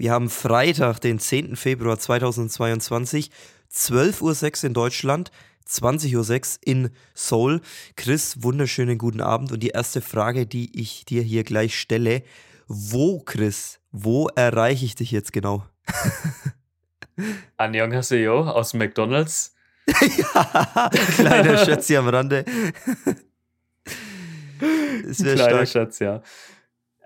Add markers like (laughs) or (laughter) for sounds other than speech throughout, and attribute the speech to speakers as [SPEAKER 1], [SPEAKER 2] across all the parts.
[SPEAKER 1] Wir haben Freitag, den 10. Februar 2022, 12.06 Uhr in Deutschland, 20.06 Uhr in Seoul. Chris, wunderschönen guten Abend. Und die erste Frage, die ich dir hier gleich stelle, wo, Chris, wo erreiche ich dich jetzt genau? (laughs)
[SPEAKER 2] Annyeonghaseyo aus McDonalds.
[SPEAKER 1] ja, kleiner (laughs) Schätzi am Rande. (laughs)
[SPEAKER 2] Kleiner stark. Schatz, ja.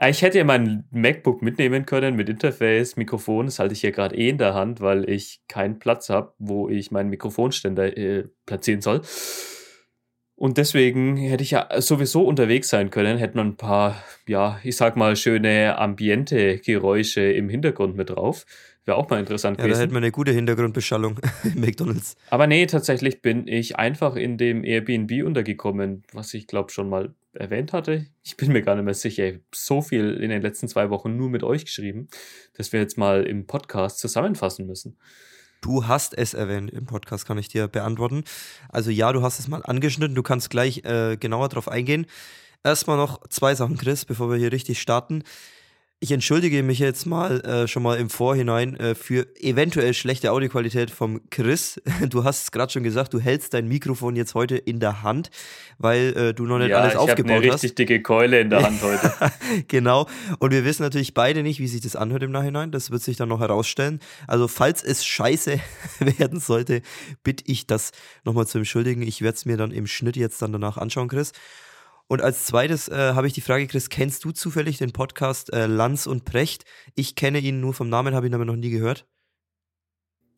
[SPEAKER 2] Ah, ich hätte ja mein MacBook mitnehmen können mit Interface, Mikrofon. Das halte ich hier gerade eh in der Hand, weil ich keinen Platz habe, wo ich meinen Mikrofonständer äh, platzieren soll. Und deswegen hätte ich ja sowieso unterwegs sein können, hätte man ein paar, ja, ich sag mal, schöne Ambiente-Geräusche im Hintergrund mit drauf. Wäre auch mal interessant
[SPEAKER 1] ja, gewesen. Ja, da hätte man eine gute Hintergrundbeschallung (laughs) im McDonalds.
[SPEAKER 2] Aber nee, tatsächlich bin ich einfach in dem Airbnb untergekommen, was ich glaube schon mal erwähnt hatte. Ich bin mir gar nicht mehr sicher. Ich habe so viel in den letzten zwei Wochen nur mit euch geschrieben, dass wir jetzt mal im Podcast zusammenfassen müssen.
[SPEAKER 1] Du hast es erwähnt im Podcast, kann ich dir beantworten. Also ja, du hast es mal angeschnitten. Du kannst gleich äh, genauer drauf eingehen. Erstmal noch zwei Sachen, Chris, bevor wir hier richtig starten. Ich entschuldige mich jetzt mal äh, schon mal im Vorhinein äh, für eventuell schlechte Audioqualität vom Chris. (laughs) Du hast es gerade schon gesagt, du hältst dein Mikrofon jetzt heute in der Hand, weil äh, du noch nicht
[SPEAKER 2] ja,
[SPEAKER 1] alles aufgebaut hast.
[SPEAKER 2] Ich habe eine richtig dicke Keule in der Hand heute. (laughs)
[SPEAKER 1] genau. Und wir wissen natürlich beide nicht, wie sich das anhört im Nachhinein. Das wird sich dann noch herausstellen. Also falls es scheiße (laughs) werden sollte, bitte ich das nochmal zu entschuldigen. Ich werde es mir dann im Schnitt jetzt dann danach anschauen, Chris. Und als zweites äh, habe ich die Frage, Chris, kennst du zufällig den Podcast äh, Lanz und Precht? Ich kenne ihn nur vom Namen, habe ihn aber noch nie gehört.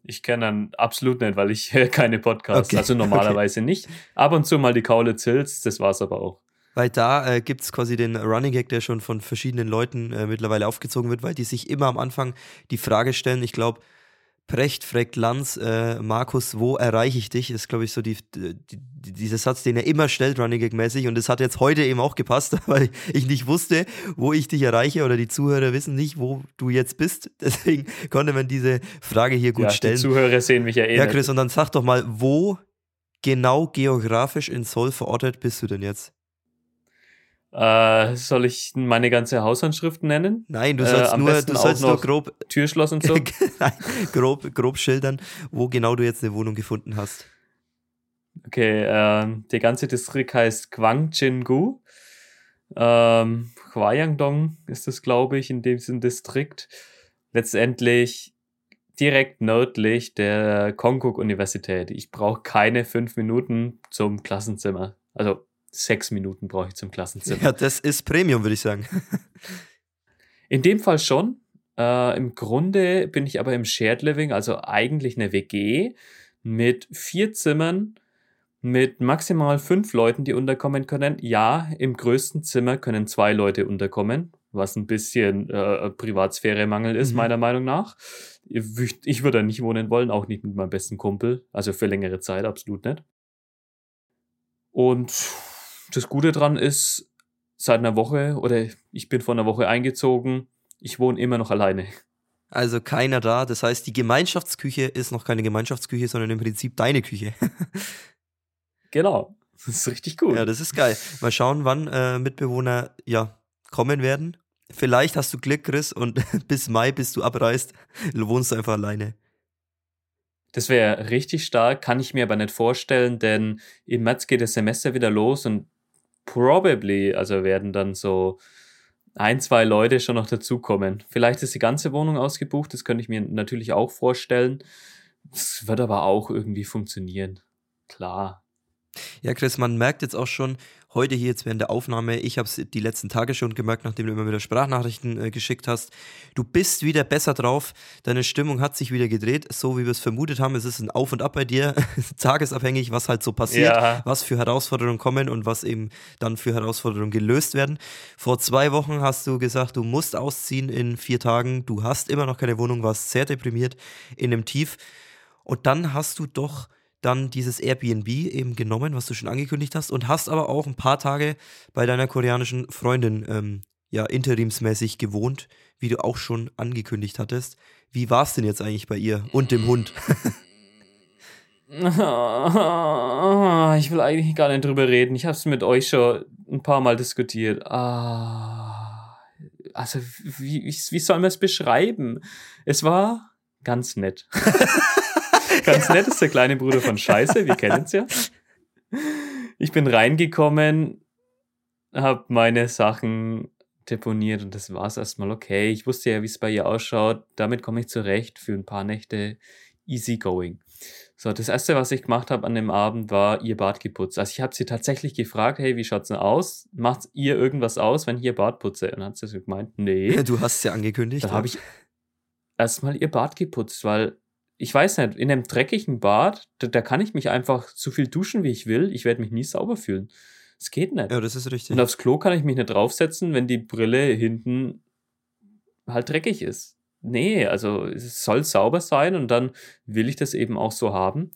[SPEAKER 2] Ich kenne ihn absolut nicht, weil ich (laughs) äh, keine Podcasts, okay. also normalerweise okay. nicht. Ab und zu mal die Kaule Zils, das war es aber auch.
[SPEAKER 1] Weil da äh, gibt es quasi den Running Gag, der schon von verschiedenen Leuten äh, mittlerweile aufgezogen wird, weil die sich immer am Anfang die Frage stellen, ich glaube, Precht fragt Lanz, äh, Markus, wo erreiche ich dich? Ist, glaube ich, so die, die, dieser Satz, den er immer stellt, Running Gag-mäßig. Und das hat jetzt heute eben auch gepasst, (laughs) weil ich nicht wusste, wo ich dich erreiche oder die Zuhörer wissen nicht, wo du jetzt bist. (laughs) Deswegen konnte man diese Frage hier gut
[SPEAKER 2] ja,
[SPEAKER 1] stellen.
[SPEAKER 2] Die Zuhörer sehen mich ja eh.
[SPEAKER 1] Ja, Chris, und dann sag doch mal, wo genau geografisch in Seoul verortet bist du denn jetzt?
[SPEAKER 2] Äh, soll ich meine ganze Hausanschrift nennen?
[SPEAKER 1] Nein, du sollst äh, nur, du sollst nur grob
[SPEAKER 2] Türschloss und so. (laughs)
[SPEAKER 1] Nein, grob, grob schildern, wo genau du jetzt eine Wohnung gefunden hast.
[SPEAKER 2] Okay, äh, der ganze Distrikt heißt Gwangjin-gu. Ähm, Hwayangdong ist das, glaube ich, in diesem Distrikt. Letztendlich direkt nördlich der Konkuk-Universität. Ich brauche keine fünf Minuten zum Klassenzimmer. Also sechs Minuten brauche ich zum Klassenzimmer.
[SPEAKER 1] Ja, das ist Premium, würde ich sagen. (laughs)
[SPEAKER 2] In dem Fall schon. Äh, Im Grunde bin ich aber im Shared Living, also eigentlich eine WG mit vier Zimmern, mit maximal fünf Leuten, die unterkommen können. Ja, im größten Zimmer können zwei Leute unterkommen, was ein bisschen äh, Privatsphäre-Mangel ist, mhm. meiner Meinung nach. Ich würde da nicht wohnen wollen, auch nicht mit meinem besten Kumpel. Also für längere Zeit absolut nicht. Und das Gute dran ist, seit einer Woche oder ich bin vor einer Woche eingezogen, ich wohne immer noch alleine.
[SPEAKER 1] Also keiner da. Das heißt, die Gemeinschaftsküche ist noch keine Gemeinschaftsküche, sondern im Prinzip deine Küche. (laughs)
[SPEAKER 2] genau. Das ist richtig gut.
[SPEAKER 1] Ja, das ist geil. Mal schauen, wann äh, Mitbewohner ja kommen werden. Vielleicht hast du Glück, Chris, und (laughs) bis Mai, bis du abreist, wohnst du einfach alleine.
[SPEAKER 2] Das wäre richtig stark, kann ich mir aber nicht vorstellen, denn im März geht das Semester wieder los und probably, also werden dann so ein, zwei Leute schon noch dazukommen. Vielleicht ist die ganze Wohnung ausgebucht, das könnte ich mir natürlich auch vorstellen. Es wird aber auch irgendwie funktionieren. Klar.
[SPEAKER 1] Ja, Chris, man merkt jetzt auch schon, heute hier jetzt während der Aufnahme, ich habe es die letzten Tage schon gemerkt, nachdem du immer wieder Sprachnachrichten äh, geschickt hast, du bist wieder besser drauf, deine Stimmung hat sich wieder gedreht, so wie wir es vermutet haben, es ist ein Auf und Ab bei dir, (laughs) tagesabhängig, was halt so passiert, ja. was für Herausforderungen kommen und was eben dann für Herausforderungen gelöst werden. Vor zwei Wochen hast du gesagt, du musst ausziehen in vier Tagen, du hast immer noch keine Wohnung, warst sehr deprimiert in einem Tief. Und dann hast du doch dann dieses Airbnb eben genommen, was du schon angekündigt hast, und hast aber auch ein paar Tage bei deiner koreanischen Freundin ähm, ja interimsmäßig gewohnt, wie du auch schon angekündigt hattest. Wie war es denn jetzt eigentlich bei ihr und dem Hund? (laughs) (laughs)
[SPEAKER 2] ich will eigentlich gar nicht drüber reden. Ich habe es mit euch schon ein paar Mal diskutiert. Ah, also wie, wie soll man es beschreiben? Es war ganz nett. (laughs) ganz nett ist der kleine Bruder von Scheiße, wir kennen es ja. Ich bin reingekommen, habe meine Sachen deponiert und das war es erstmal okay. Ich wusste ja, wie es bei ihr ausschaut. Damit komme ich zurecht für ein paar Nächte easy going. So, das erste, was ich gemacht habe an dem Abend, war ihr Bad geputzt. Also ich habe sie tatsächlich gefragt, hey, wie schaut's denn aus? Macht ihr irgendwas aus, wenn ich ihr Bad putze? Und dann hat sie so gemeint, nee. (laughs)
[SPEAKER 1] Du hast es ja angekündigt.
[SPEAKER 2] Dann habe ich erstmal ihr Bad geputzt, weil ich weiß nicht, in einem dreckigen Bad, da, da kann ich mich einfach so viel duschen, wie ich will. Ich werde mich nie sauber fühlen. Es geht nicht.
[SPEAKER 1] Ja, das ist richtig.
[SPEAKER 2] Und aufs Klo kann ich mich nicht draufsetzen, wenn die Brille hinten halt dreckig ist. Nee, also es soll sauber sein und dann will ich das eben auch so haben.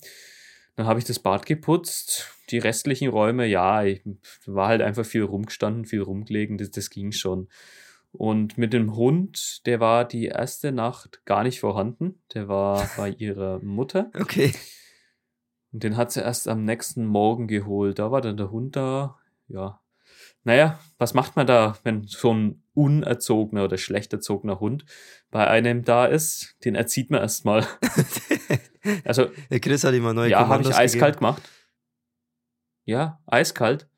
[SPEAKER 2] Dann habe ich das Bad geputzt. Die restlichen Räume, ja, ich war halt einfach viel rumgestanden, viel rumgelegen, das, das ging schon. Und mit dem Hund, der war die erste Nacht gar nicht vorhanden. Der war (laughs) bei ihrer Mutter.
[SPEAKER 1] Okay.
[SPEAKER 2] Und den hat sie erst am nächsten Morgen geholt. Da war dann der Hund da. Ja. Naja, was macht man da, wenn so ein unerzogener oder schlecht erzogener Hund bei einem da ist? Den erzieht man erstmal. (laughs) also,
[SPEAKER 1] der Chris hat immer neue
[SPEAKER 2] Ja, habe ich eiskalt gegeben. gemacht. Ja, eiskalt.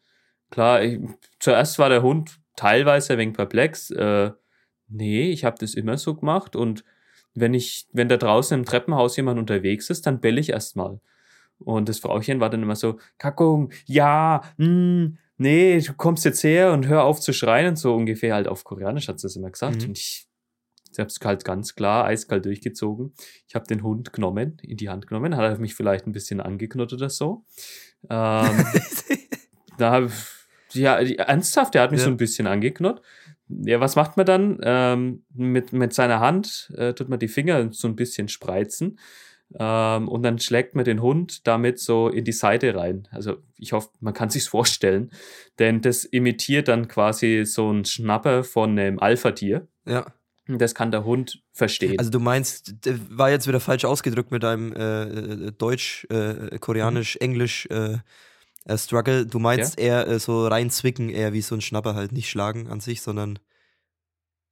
[SPEAKER 2] Klar, ich, zuerst war der Hund teilweise ein wenig perplex. Äh, nee, ich habe das immer so gemacht und wenn ich, wenn da draußen im Treppenhaus jemand unterwegs ist, dann bell ich erstmal. Und das Frauchen war dann immer so, Kackung, ja, mh, hm, nee, du kommst jetzt her und hör auf zu schreien und so ungefähr halt auf Koreanisch hat sie das immer gesagt. Mhm. Und ich, ich habe es halt ganz klar eiskalt durchgezogen. Ich habe den Hund genommen, in die Hand genommen, hat er mich vielleicht ein bisschen angeknurrt oder so. Ähm, (laughs) da habe ja, ernsthaft, der hat mich ja. so ein bisschen angeknurrt. Ja, was macht man dann? Ähm, mit, mit seiner Hand äh, tut man die Finger so ein bisschen spreizen. Ähm, und dann schlägt man den Hund damit so in die Seite rein. Also ich hoffe, man kann sich's vorstellen, denn das imitiert dann quasi so ein Schnapper von einem Alpha-Tier.
[SPEAKER 1] Ja.
[SPEAKER 2] Das kann der Hund verstehen.
[SPEAKER 1] Also du meinst, war jetzt wieder falsch ausgedrückt mit deinem äh, äh Deutsch, äh, Koreanisch, mhm. Englisch äh, äh, Struggle. Du meinst ja? eher äh, so reinzwicken, eher wie so ein Schnapper halt, nicht schlagen an sich, sondern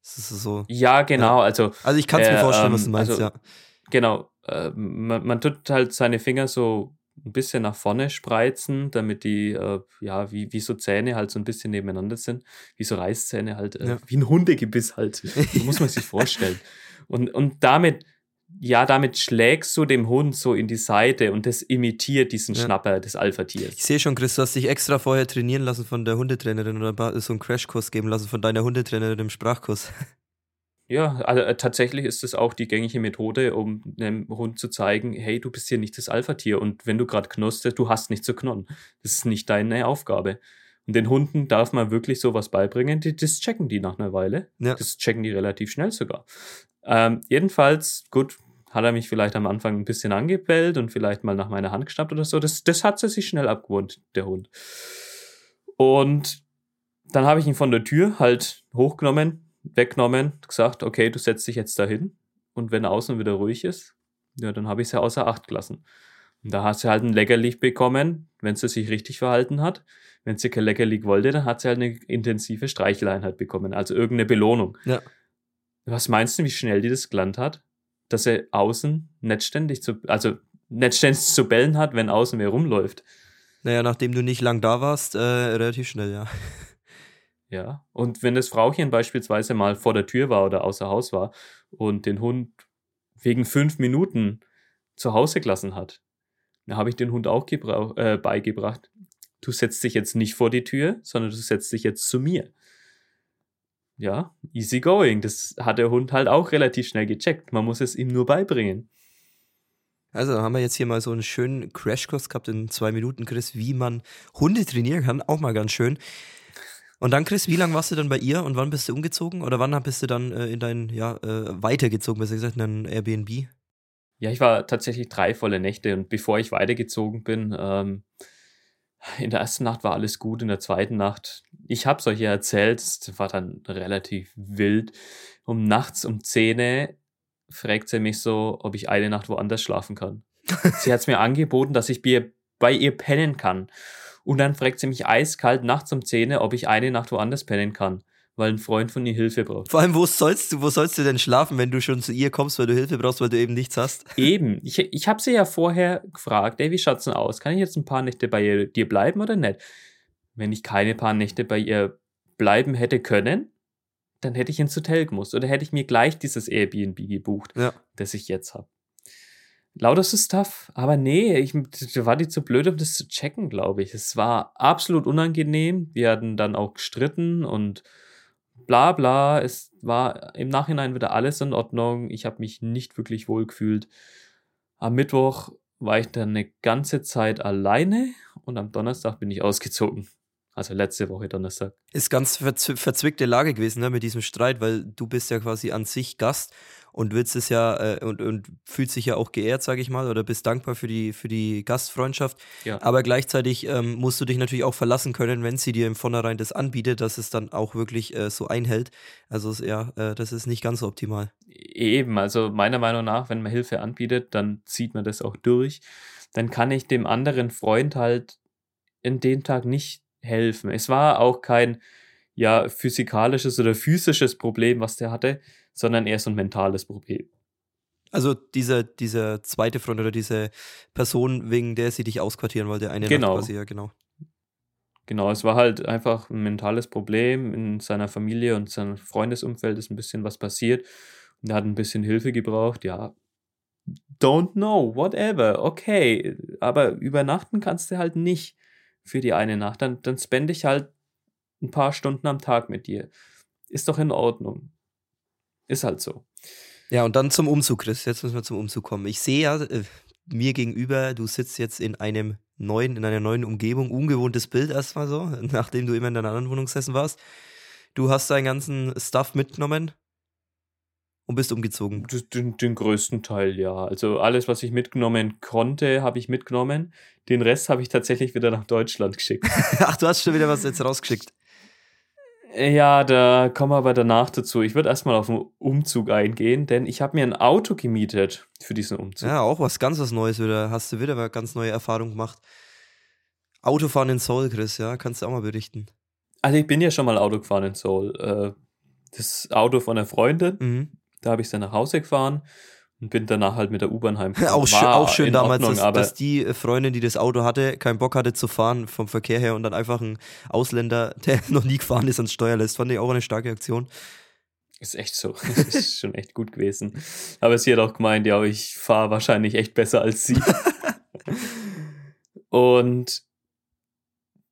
[SPEAKER 1] es ist so.
[SPEAKER 2] Ja, genau. Also,
[SPEAKER 1] also ich kann es mir vorstellen, ähm, was du meinst, also, ja.
[SPEAKER 2] Genau. Äh, man, man tut halt seine Finger so ein bisschen nach vorne spreizen, damit die, äh, ja, wie, wie so Zähne halt so ein bisschen nebeneinander sind, wie so Reißzähne halt, äh, ja. wie ein Hundegebiss halt. (laughs) So muss man sich vorstellen. Und, und damit ja, damit schlägst du dem Hund so in die Seite und das imitiert diesen ja. Schnapper des Alpha-Tiers.
[SPEAKER 1] Ich sehe schon, Chris, du hast dich extra vorher trainieren lassen von der Hundetrainerin oder so einen Crashkurs geben lassen von deiner Hundetrainerin im Sprachkurs. (laughs)
[SPEAKER 2] Ja, also äh, tatsächlich ist das auch die gängige Methode, um einem Hund zu zeigen, hey, du bist hier nicht das Alpha-Tier und wenn du gerade knurrst, du hast nicht zu knurren. Das ist nicht deine Aufgabe. Und den Hunden darf man wirklich sowas beibringen, die, das checken die nach einer Weile. Ja. Das checken die relativ schnell sogar. Ähm, jedenfalls, gut, hat er mich vielleicht am Anfang ein bisschen angebellt und vielleicht mal nach meiner Hand geschnappt oder so. Das, das hat sie sich schnell abgewohnt, der Hund. Und dann habe ich ihn von der Tür halt hochgenommen, weggenommen, gesagt, okay, du setzt dich jetzt dahin. Und wenn außen wieder ruhig ist, ja, dann habe ich sie außer Acht gelassen. Und da hat sie halt ein Leckerli bekommen, wenn sie sich richtig verhalten hat. Wenn sie kein Leckerli wollte, dann hat sie halt eine intensive Streicheleinheit bekommen, also irgendeine Belohnung.
[SPEAKER 1] Ja.
[SPEAKER 2] Was meinst du, wie schnell die das gelernt hat? Dass er außen nicht ständig zu, also nicht ständig zu bellen hat, wenn außen wer rumläuft.
[SPEAKER 1] Naja, nachdem du nicht lang da warst, äh, relativ schnell, ja. (laughs)
[SPEAKER 2] Ja, und wenn das Frauchen beispielsweise mal vor der Tür war oder außer Haus war und den Hund wegen fünf Minuten zu Hause gelassen hat, dann habe ich den Hund auch äh, beigebracht. Du setzt dich jetzt nicht vor die Tür, sondern du setzt dich jetzt zu mir ja, easy going. Das hat der Hund halt auch relativ schnell gecheckt. Man muss es ihm nur beibringen.
[SPEAKER 1] Also haben wir jetzt hier mal so einen schönen Crashkurs gehabt in zwei Minuten, Chris, wie man Hunde trainieren kann. Auch mal ganz schön. Und dann, Chris, wie lange warst du dann bei ihr und wann bist du umgezogen? Oder wann bist du dann äh, in dein, ja, äh, weitergezogen, besser gesagt, in dein Airbnb?
[SPEAKER 2] Ja, ich war tatsächlich drei volle Nächte und bevor ich weitergezogen bin, ähm, in der ersten Nacht war alles gut, in der zweiten Nacht, ich habe es euch ja erzählt, es war dann relativ wild. Um nachts um 10 fragt sie mich so, ob ich eine Nacht woanders schlafen kann. (laughs) sie hat es mir angeboten, dass ich bei ihr pennen kann. Und dann fragt sie mich eiskalt nachts um 10, ob ich eine Nacht woanders pennen kann. Weil ein Freund von ihr Hilfe braucht.
[SPEAKER 1] Vor allem, wo sollst du, wo sollst du denn schlafen, wenn du schon zu ihr kommst, weil du Hilfe brauchst, weil du eben nichts hast?
[SPEAKER 2] Eben. Ich, ich habe sie ja vorher gefragt, ey, wie schaut's denn aus? Kann ich jetzt ein paar Nächte bei ihr, dir bleiben oder nicht? Wenn ich keine paar Nächte bei ihr bleiben hätte können, dann hätte ich ins Hotel gemusst oder hätte ich mir gleich dieses Airbnb gebucht,
[SPEAKER 1] Ja.
[SPEAKER 2] das ich jetzt habe. Lauter so Stuff, aber nee, ich da war die zu blöd, um das zu checken, glaube ich. Es war absolut unangenehm. Wir hatten dann auch gestritten und bla bla. Es war im Nachhinein wieder alles in Ordnung. Ich habe mich nicht wirklich wohl gefühlt. Am Mittwoch war ich dann eine ganze Zeit alleine und am Donnerstag bin ich ausgezogen. Also letzte Woche Donnerstag.
[SPEAKER 1] Ist ganz verz verzwickte Lage gewesen, ne, mit diesem Streit, weil du bist ja quasi an sich Gast und willst es ja äh, und, und fühlst dich ja auch geehrt, sage ich mal, oder bist dankbar für die, für die Gastfreundschaft.
[SPEAKER 2] Ja.
[SPEAKER 1] Aber gleichzeitig ähm, musst du dich natürlich auch verlassen können, wenn sie dir im Vornherein das anbietet, dass es dann auch wirklich äh, so einhält. Also ja, äh, das ist nicht ganz so optimal.
[SPEAKER 2] Eben, also meiner Meinung nach, wenn man Hilfe anbietet, dann zieht man das auch durch. Dann kann ich dem anderen Freund halt in dem Tag nicht helfen. Es war auch kein ja physikalisches oder physisches Problem, was der hatte, sondern eher so ein mentales Problem.
[SPEAKER 1] Also dieser, dieser zweite Freund oder diese Person, wegen der sie dich ausquartieren wollte, eine
[SPEAKER 2] Genau.
[SPEAKER 1] Nacht quasi, ja genau.
[SPEAKER 2] Genau, es war halt einfach ein mentales Problem. In seiner Familie und seinem Freundesumfeld ist ein bisschen was passiert. Und er hat ein bisschen Hilfe gebraucht. Ja, don't know, whatever, okay. Aber übernachten kannst du halt nicht für die eine Nacht. Dann, dann spende ich halt ein paar Stunden am Tag mit dir. Ist doch in Ordnung. Ist halt so.
[SPEAKER 1] Ja, und dann zum Umzug, Chris. Jetzt müssen wir zum Umzug kommen. Ich sehe ja äh, mir gegenüber, du sitzt jetzt in einem neuen, in einer neuen Umgebung, ungewohntes Bild erstmal so, (laughs) nachdem du immer in deiner anderen Wohnung gesessen warst. Du hast deinen ganzen Stuff mitgenommen und bist umgezogen.
[SPEAKER 2] Den, den größten Teil, ja. Also alles, was ich mitgenommen konnte, habe ich mitgenommen. Den Rest habe ich tatsächlich wieder nach Deutschland geschickt. (laughs)
[SPEAKER 1] Ach, du hast schon wieder was jetzt rausgeschickt.
[SPEAKER 2] Ja, da kommen wir aber danach dazu. Ich würde erstmal auf den Umzug eingehen, denn ich habe mir ein Auto gemietet für diesen Umzug.
[SPEAKER 1] Ja, auch was ganz was Neues wieder. Hast du wieder eine ganz neue Erfahrung gemacht. Autofahren in Seoul, Chris, ja, kannst du auch mal berichten.
[SPEAKER 2] Also ich bin ja schon mal Auto gefahren in Seoul. Äh, Das Auto von einer Freundin,
[SPEAKER 1] Mhm.
[SPEAKER 2] da habe ich dann nach Hause gefahren und bin danach halt mit der U-Bahn heimgefahren. (laughs)
[SPEAKER 1] Auch, schön, auch schön damals,
[SPEAKER 2] Ordnung,
[SPEAKER 1] dass, dass die äh, Freundin, die das Auto hatte, keinen Bock hatte zu fahren vom Verkehr her und dann einfach ein Ausländer, (laughs) der noch nie gefahren ist, ans Steuer lässt. Fand ich auch eine starke Aktion.
[SPEAKER 2] ist echt so. (laughs) Ist schon echt gut gewesen. Aber sie hat auch gemeint, ja, ich fahre wahrscheinlich echt besser als sie. und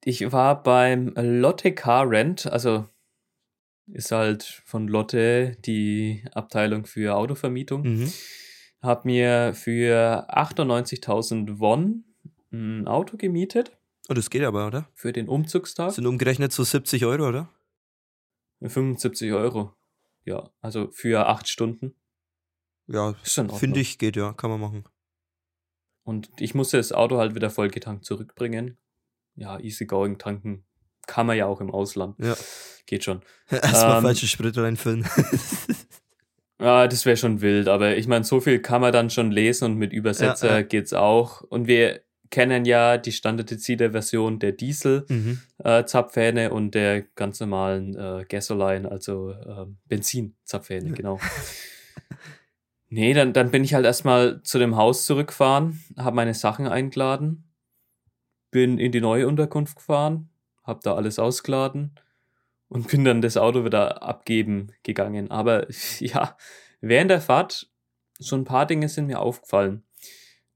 [SPEAKER 2] ich war beim Lotte Car Rent, also ist halt von Lotte die Abteilung für Autovermietung.
[SPEAKER 1] Mhm.
[SPEAKER 2] Hab mir für 98.000 Won ein Auto gemietet
[SPEAKER 1] Oh, das geht aber, oder?
[SPEAKER 2] für den Umzugstag.
[SPEAKER 1] Das sind umgerechnet so 70 Euro, oder?
[SPEAKER 2] 75 Euro. Ja, also für acht Stunden.
[SPEAKER 1] Ja, finde ich, geht ja, kann man machen.
[SPEAKER 2] Und ich musste das Auto halt wieder vollgetankt zurückbringen. Ja, easy going tanken kann man ja auch im Ausland.
[SPEAKER 1] Ja.
[SPEAKER 2] Geht schon. (laughs)
[SPEAKER 1] Erstmal
[SPEAKER 2] Ähm,
[SPEAKER 1] falsche Sprit reinfüllen. (laughs)
[SPEAKER 2] Ja, das wäre schon wild, aber ich meine, so viel kann man dann schon lesen und mit Übersetzer
[SPEAKER 1] Ja, ja.
[SPEAKER 2] geht's auch. Und wir kennen ja die standardisierte Version der
[SPEAKER 1] mhm.
[SPEAKER 2] Diesel-Zapfhähne und der ganz normalen äh, Gasoline, also ähm, Benzin-Zapfhähne,
[SPEAKER 1] Ja.
[SPEAKER 2] genau. (laughs) Nee, dann, dann bin ich halt erstmal zu dem Haus zurückgefahren, habe meine Sachen eingeladen, bin in die neue Unterkunft gefahren, habe da alles ausgeladen und bin dann das Auto wieder abgeben gegangen. Aber (laughs) ja, während der Fahrt, so ein paar Dinge sind mir aufgefallen.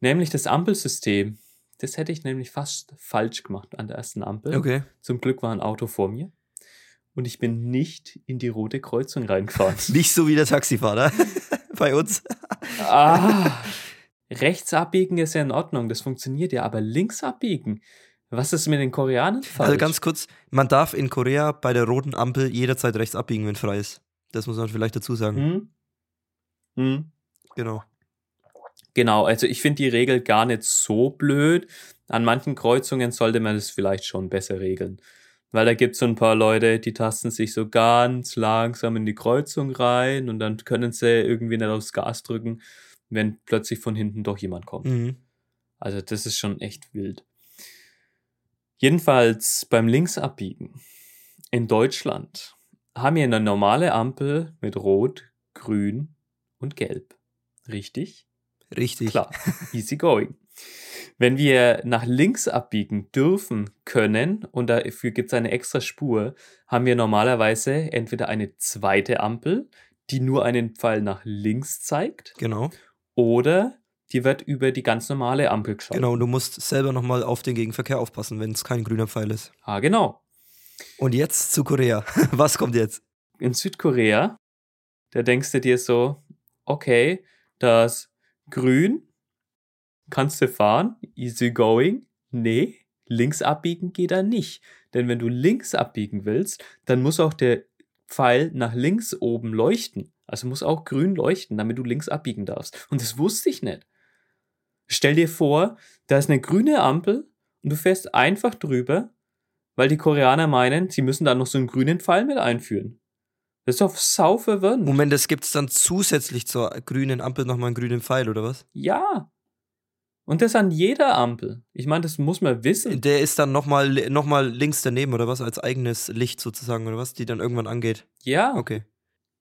[SPEAKER 2] Nämlich das Ampelsystem. Das hätte ich nämlich fast falsch gemacht an der ersten Ampel.
[SPEAKER 1] Okay.
[SPEAKER 2] Zum Glück war ein Auto vor mir. Und ich bin nicht in die rote Kreuzung reingefahren. (laughs)
[SPEAKER 1] Nicht so wie der Taxifahrer (laughs) bei uns.
[SPEAKER 2] ah, rechts abbiegen ist ja in Ordnung, das funktioniert ja, aber links abbiegen. Was ist mit den Koreanern falsch?
[SPEAKER 1] Also ganz kurz, man darf in Korea bei der roten Ampel jederzeit rechts abbiegen, wenn frei ist. Das muss man vielleicht dazu sagen.
[SPEAKER 2] Hm? Hm?
[SPEAKER 1] Genau.
[SPEAKER 2] Genau, also ich finde die Regel gar nicht so blöd. An manchen Kreuzungen sollte man das vielleicht schon besser regeln. Weil da gibt es so ein paar Leute, die tasten sich so ganz langsam in die Kreuzung rein und dann können sie irgendwie nicht aufs Gas drücken, wenn plötzlich von hinten doch jemand kommt.
[SPEAKER 1] Mhm.
[SPEAKER 2] Also das ist schon echt wild. Jedenfalls beim Linksabbiegen in Deutschland haben wir eine normale Ampel mit Rot, Grün und Gelb. Richtig?
[SPEAKER 1] Richtig.
[SPEAKER 2] Klar, easy going. Wenn wir nach links abbiegen dürfen können und dafür gibt es eine extra Spur, haben wir normalerweise entweder eine zweite Ampel, die nur einen Pfeil nach links zeigt,
[SPEAKER 1] Genau.
[SPEAKER 2] oder die wird über die ganz normale Ampel geschaut.
[SPEAKER 1] Genau, und du musst selber nochmal auf den Gegenverkehr aufpassen, wenn es kein grüner Pfeil ist.
[SPEAKER 2] Ah, genau.
[SPEAKER 1] Und jetzt zu Korea. (laughs) Was kommt jetzt?
[SPEAKER 2] In Südkorea, da denkst du dir so, okay, das Grün kannst du fahren, easy going. Nee, links abbiegen geht da nicht. Denn wenn du links abbiegen willst, dann muss auch der Pfeil nach links oben leuchten. Also muss auch grün leuchten, damit du links abbiegen darfst. Und das wusste ich nicht. Stell dir vor, da ist eine grüne Ampel und du fährst einfach drüber, weil die Koreaner meinen, sie müssen da noch so einen grünen Pfeil mit einführen. Das ist doch sau verwirrend.
[SPEAKER 1] Moment, das gibt es dann zusätzlich zur grünen Ampel nochmal einen grünen Pfeil, oder was?
[SPEAKER 2] Ja. Und das an jeder Ampel. Ich meine, das muss man wissen.
[SPEAKER 1] Der ist dann nochmal noch mal links daneben, oder was? Als eigenes Licht sozusagen, oder was? Die dann irgendwann angeht.
[SPEAKER 2] Ja,
[SPEAKER 1] Okay.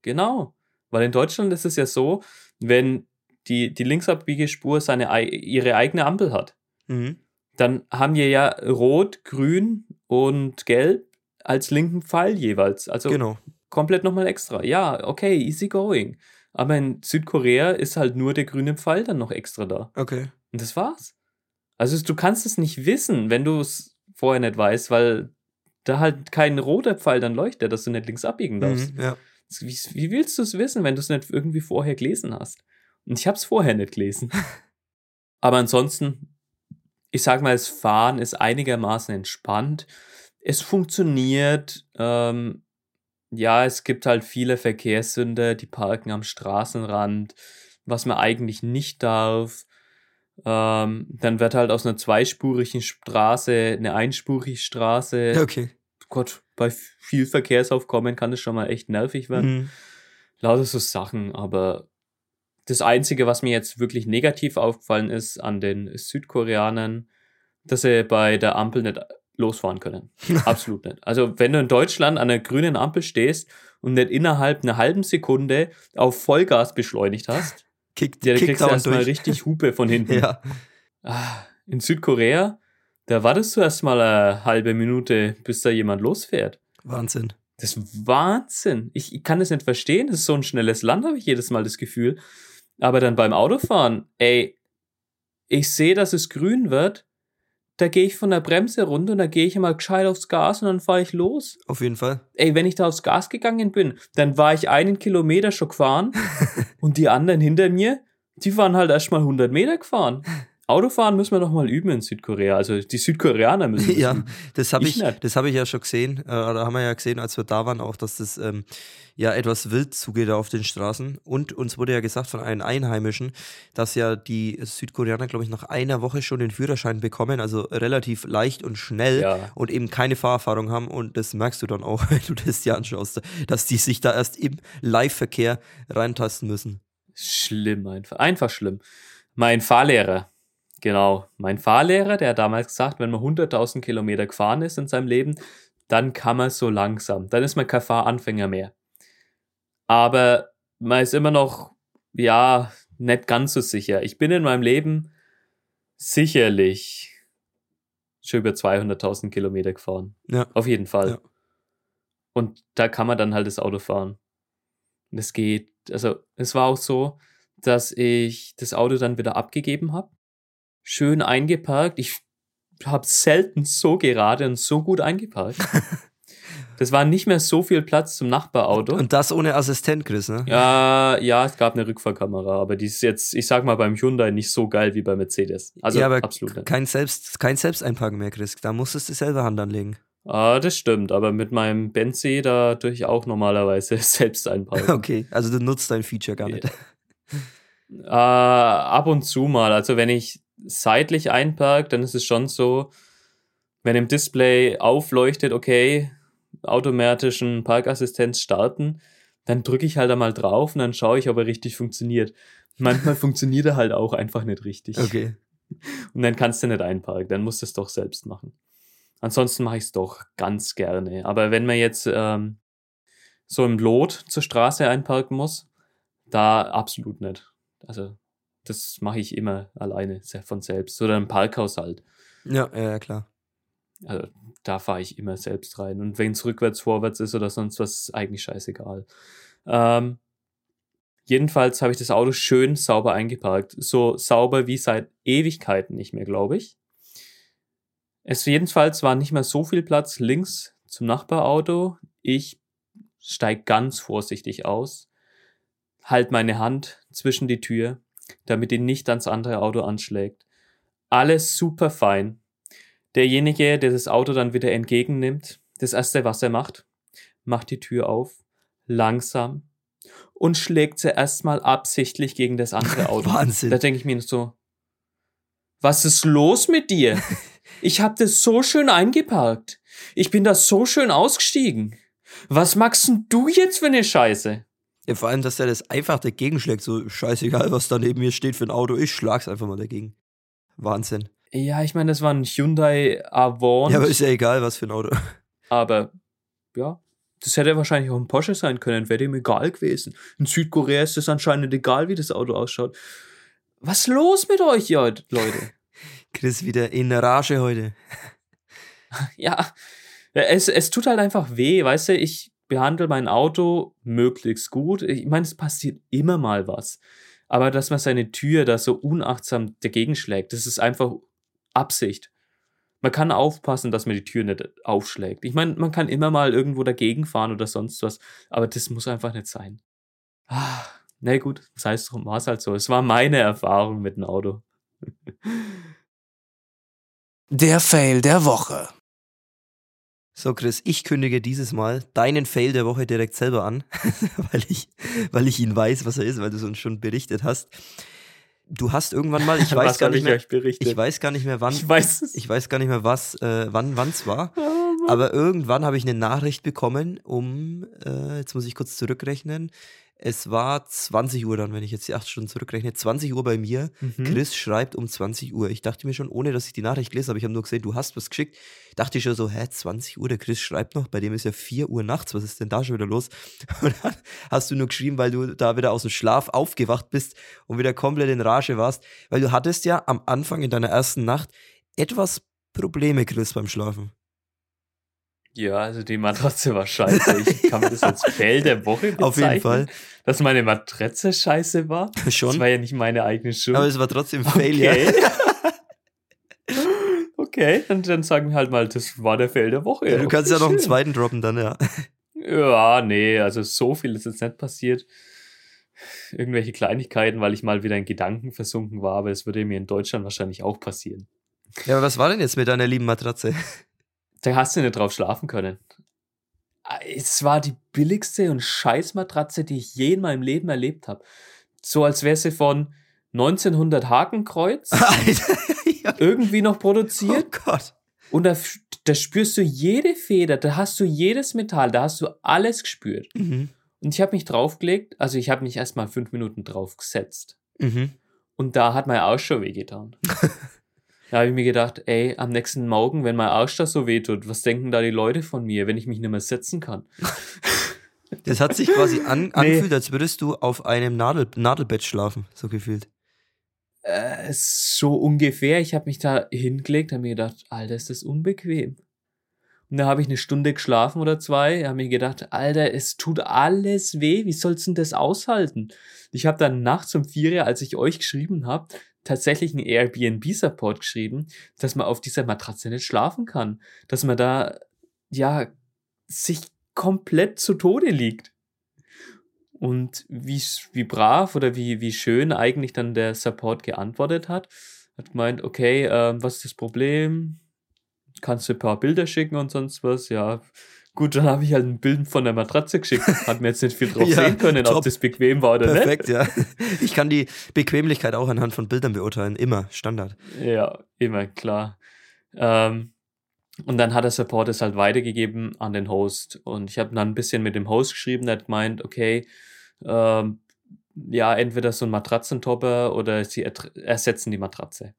[SPEAKER 2] genau. Weil in Deutschland ist es ja so, wenn die, die Linksabbiegerspur seine, ei- ihre eigene Ampel hat,
[SPEAKER 1] Mhm.
[SPEAKER 2] dann haben wir ja Rot, Grün und Gelb als linken Pfeil jeweils. Also
[SPEAKER 1] Genau.
[SPEAKER 2] komplett nochmal extra. Ja, okay, easy going. Aber in Südkorea ist halt nur der grüne Pfeil dann noch extra da.
[SPEAKER 1] Okay.
[SPEAKER 2] Und das war's. Also du kannst es nicht wissen, wenn du es vorher nicht weißt, weil da halt kein roter Pfeil dann leuchtet, dass du nicht links abbiegen darfst.
[SPEAKER 1] Mhm, ja.
[SPEAKER 2] Wie, wie willst du es wissen, wenn du es nicht irgendwie vorher gelesen hast? Und ich habe es vorher nicht gelesen. (laughs) Aber ansonsten, ich sag mal, das Fahren ist einigermaßen entspannt. Es funktioniert. Ähm, ja, es gibt halt viele Verkehrssünder, die parken am Straßenrand, was man eigentlich nicht darf. Ähm, dann wird halt aus einer zweispurigen Straße eine einspurige Straße.
[SPEAKER 1] Okay.
[SPEAKER 2] Gott, bei viel Verkehrsaufkommen kann das schon mal echt nervig werden.
[SPEAKER 1] Mhm.
[SPEAKER 2] Lauter so Sachen, aber das Einzige, was mir jetzt wirklich negativ aufgefallen ist an den Südkoreanern, dass sie bei der Ampel nicht losfahren können. (laughs) Absolut nicht. Also, wenn du in Deutschland an einer grünen Ampel stehst und nicht innerhalb einer halben Sekunde auf Vollgas beschleunigt hast, (laughs)
[SPEAKER 1] Kickt,
[SPEAKER 2] ja, dann kriegst du erstmal
[SPEAKER 1] durch.
[SPEAKER 2] richtig Hupe von hinten. (laughs)
[SPEAKER 1] Ja.
[SPEAKER 2] Ah, in Südkorea, da wartest du erstmal eine halbe Minute, bis da jemand losfährt.
[SPEAKER 1] Wahnsinn.
[SPEAKER 2] Das ist Wahnsinn. Ich, ich kann das nicht verstehen. Das ist so ein schnelles Land, habe ich jedes Mal das Gefühl. Aber dann beim Autofahren, ey, ich sehe, dass es grün wird. Da gehe ich von der Bremse runter und da gehe ich immer gescheit aufs Gas und dann fahre ich los.
[SPEAKER 1] Auf jeden Fall.
[SPEAKER 2] Ey, wenn ich da aufs Gas gegangen bin, dann war ich einen Kilometer schon gefahren (laughs) und die anderen hinter mir, die waren halt erst mal 100 Meter gefahren. Autofahren müssen wir noch mal üben in Südkorea. Also die Südkoreaner müssen (laughs) das
[SPEAKER 1] Ja,
[SPEAKER 2] üben.
[SPEAKER 1] das habe
[SPEAKER 2] Ich
[SPEAKER 1] ich, das habe ich ja schon gesehen. Äh, oder haben wir ja gesehen, als wir da waren, auch, dass das ähm, ja etwas wild zugeht auf den Straßen. Und uns wurde ja gesagt von einem Einheimischen, dass ja die Südkoreaner, glaube ich, nach einer Woche schon den Führerschein bekommen, also relativ leicht und schnell
[SPEAKER 2] Ja.
[SPEAKER 1] und eben keine Fahrerfahrung haben. Und das merkst du dann auch, (laughs) wenn du das dir anschaust, dass die sich da erst im Live-Verkehr reintasten müssen.
[SPEAKER 2] Schlimm einfach. Einfach schlimm. Mein Fahrlehrer, genau, mein Fahrlehrer, der hat damals gesagt, wenn man 100.000 Kilometer gefahren ist in seinem Leben, dann kann man so langsam. Dann ist man kein Fahranfänger mehr. Aber man ist immer noch, ja, nicht ganz so sicher. Ich bin in meinem Leben sicherlich schon über 200.000 Kilometer gefahren.
[SPEAKER 1] Ja.
[SPEAKER 2] Auf jeden Fall.
[SPEAKER 1] Ja.
[SPEAKER 2] Und da kann man dann halt das Auto fahren. Und es geht, also es war auch so, dass ich das Auto dann wieder abgegeben habe. Schön eingeparkt. Ich habe selten so gerade und so gut eingeparkt. (laughs) das war nicht mehr so viel Platz zum Nachbarauto.
[SPEAKER 1] Und das ohne Assistent, Chris, ne?
[SPEAKER 2] ja, ja, es gab eine Rückfahrkamera, aber die ist jetzt, ich sag mal, beim Hyundai nicht so geil wie bei Mercedes. Also
[SPEAKER 1] ja, aber
[SPEAKER 2] absolut
[SPEAKER 1] kein, Selbst, kein Selbsteinparken mehr, Chris. Da musstest du selber Hand anlegen.
[SPEAKER 2] Ah, das stimmt, aber mit meinem Benzi, da tue ich auch normalerweise (laughs) selbst einparken. (laughs)
[SPEAKER 1] Okay, also du nutzt dein Feature gar nicht.
[SPEAKER 2] Äh, ab und zu mal. Also wenn ich seitlich einpark, dann ist es schon so, wenn im Display aufleuchtet, okay, automatischen Parkassistenz starten, dann drücke ich halt einmal drauf und dann schaue ich, ob er richtig funktioniert. Manchmal (laughs) funktioniert er halt auch einfach nicht richtig.
[SPEAKER 1] Okay. (laughs)
[SPEAKER 2] Und dann kannst du nicht einparken, dann musst du es doch selbst machen. Ansonsten mache ich es doch ganz gerne. Aber wenn man jetzt ähm, so im Lot zur Straße einparken muss. Da absolut nicht. Also, das mache ich immer alleine, von selbst. Oder im Parkhaus halt.
[SPEAKER 1] Ja, ja, klar.
[SPEAKER 2] Also, da fahre ich immer selbst rein. Und wenn es rückwärts, vorwärts ist oder sonst was, ist eigentlich scheißegal. Ähm, jedenfalls habe ich das Auto schön sauber eingeparkt. So sauber wie seit Ewigkeiten nicht mehr, glaube ich. Es jedenfalls war nicht mehr so viel Platz links zum Nachbarauto. Ich steig ganz vorsichtig aus, halt meine Hand zwischen die Tür, damit ihn nicht ans andere Auto anschlägt. Alles super fein. Derjenige, der das Auto dann wieder entgegennimmt, das erste, was er macht, macht die Tür auf, langsam und schlägt sie erstmal absichtlich gegen das andere (laughs) Auto.
[SPEAKER 1] Wahnsinn.
[SPEAKER 2] Da denke ich mir so, was ist los mit dir? (laughs) Ich hab das so schön eingeparkt. Ich bin da so schön ausgestiegen. Was magst denn du jetzt für eine Scheiße?
[SPEAKER 1] Ja, vor allem, dass er das einfach dagegen schlägt. So scheißegal, was da neben mir steht für ein Auto. Ich schlag's einfach mal dagegen. Wahnsinn.
[SPEAKER 2] Ja, ich meine, das war ein Hyundai Avant.
[SPEAKER 1] Ja, aber ist ja egal, was für ein Auto.
[SPEAKER 2] Aber, ja, das hätte wahrscheinlich auch ein Porsche sein können. Wäre dem egal gewesen. In Südkorea ist es anscheinend egal, wie das Auto ausschaut. Was ist los mit euch, Leute? (laughs)
[SPEAKER 1] Chris wieder in Rage heute. (laughs)
[SPEAKER 2] ja, es, es tut halt einfach weh, weißt du, ich behandle mein Auto möglichst gut. Ich meine, es passiert immer mal was. Aber dass man seine Tür da so unachtsam dagegen schlägt, das ist einfach Absicht. Man kann aufpassen, dass man die Tür nicht aufschlägt. Ich meine, man kann immer mal irgendwo dagegen fahren oder sonst was, aber das muss einfach nicht sein. Ah, na gut, es drum, war es halt so. Es war meine Erfahrung mit dem Auto.
[SPEAKER 3] Der Fail der Woche.
[SPEAKER 1] So, Chris, ich kündige dieses Mal deinen Fail der Woche direkt selber an, (laughs) weil, ich, weil ich ihn weiß, was er ist, weil du es uns schon berichtet hast. Du hast irgendwann mal, ich (laughs) weiß gar nicht mehr, ich weiß gar nicht mehr wann,
[SPEAKER 2] ich weiß,
[SPEAKER 1] ich weiß gar nicht mehr was, äh, wann, es war, oh, aber irgendwann habe ich eine Nachricht bekommen, um, äh, jetzt muss ich kurz zurückrechnen, es war 20 Uhr dann, wenn ich jetzt die 8 Stunden zurückrechne. 20 Uhr bei mir. Mhm. Chris schreibt um 20 Uhr. Ich dachte mir schon, ohne dass ich die Nachricht lese, aber ich habe nur gesehen, du hast was geschickt. Dachte ich schon so, hä, 20 Uhr, der Chris schreibt noch. Bei dem ist ja 4 Uhr nachts. Was ist denn da schon wieder los? (laughs) Und dann hast du nur geschrieben, weil du da wieder aus dem Schlaf aufgewacht bist und wieder komplett in Rage warst. Weil du hattest ja am Anfang in deiner ersten Nacht etwas Probleme, Chris, beim Schlafen.
[SPEAKER 2] Ja, also die Matratze war scheiße. Ich (laughs) kann mir das als Fail der Woche bezeichnen.
[SPEAKER 1] Auf jeden Fall.
[SPEAKER 2] Dass meine Matratze scheiße war.
[SPEAKER 1] Schon.
[SPEAKER 2] Das war ja nicht meine eigene Schuld.
[SPEAKER 1] Aber es war trotzdem Fail, okay.
[SPEAKER 2] ja. (laughs) (laughs) okay, und dann sagen wir halt mal, das war der Fail der Woche.
[SPEAKER 1] Ja, du kannst ja noch einen zweiten droppen dann, ja.
[SPEAKER 2] Ja, nee, also so viel ist jetzt nicht passiert. Irgendwelche Kleinigkeiten, weil ich mal wieder in Gedanken versunken war, aber das würde mir in Deutschland wahrscheinlich auch passieren.
[SPEAKER 1] Ja, aber was war denn jetzt mit deiner lieben Matratze?
[SPEAKER 2] Da hast du nicht drauf schlafen können. Es war die billigste und scheiß Matratze, die ich je in meinem Leben erlebt habe. So als wäre sie von 1900 Hakenkreuz (laughs) irgendwie noch produziert.
[SPEAKER 1] Oh Gott.
[SPEAKER 2] Und da, da, spürst du jede Feder, da hast du jedes Metall, da hast du alles gespürt. Mhm. Und ich habe mich draufgelegt, also ich habe mich erstmal fünf Minuten drauf gesetzt. Mhm. Und da hat mein Arsch schon wehgetan. (laughs) Da habe ich mir gedacht, ey, am nächsten Morgen, wenn mein Arsch das so wehtut, was denken da die Leute von mir, wenn ich mich nicht mehr setzen kann? (laughs)
[SPEAKER 1] Das hat sich quasi an, angefühlt, nee. als würdest du auf einem Nadel, Nadelbett schlafen, so gefühlt.
[SPEAKER 2] Äh, so ungefähr. Ich habe mich da hingelegt, habe mir gedacht, Alter, ist das unbequem. Und da habe ich eine Stunde geschlafen oder zwei, habe mir gedacht, Alter, es tut alles weh, wie sollst du denn das aushalten? Ich habe dann nachts um vier, als ich euch geschrieben habe, tatsächlich einen Airbnb-Support geschrieben, dass man auf dieser Matratze nicht schlafen kann. Dass man da, ja, sich komplett zu Tode liegt. Und wie, wie brav oder wie, wie schön eigentlich dann der Support geantwortet hat. Hat gemeint, okay, äh, was ist das Problem? Kannst du ein paar Bilder schicken und sonst was? Ja, Gut, dann habe ich halt ein Bild von der Matratze geschickt. Hat mir jetzt nicht viel drauf (laughs) ja, sehen können, top. ob das bequem war oder
[SPEAKER 1] Perfekt,
[SPEAKER 2] nicht.
[SPEAKER 1] Perfekt, ja. (laughs) Ich kann die Bequemlichkeit auch anhand von Bildern beurteilen. Immer, Standard.
[SPEAKER 2] Ja, immer, klar. Ähm, und dann hat der Support es halt weitergegeben an den Host. Und ich habe dann ein bisschen mit dem Host geschrieben, der hat gemeint, okay, ähm, ja, entweder so ein Matratzentopper oder sie ersetzen die Matratze.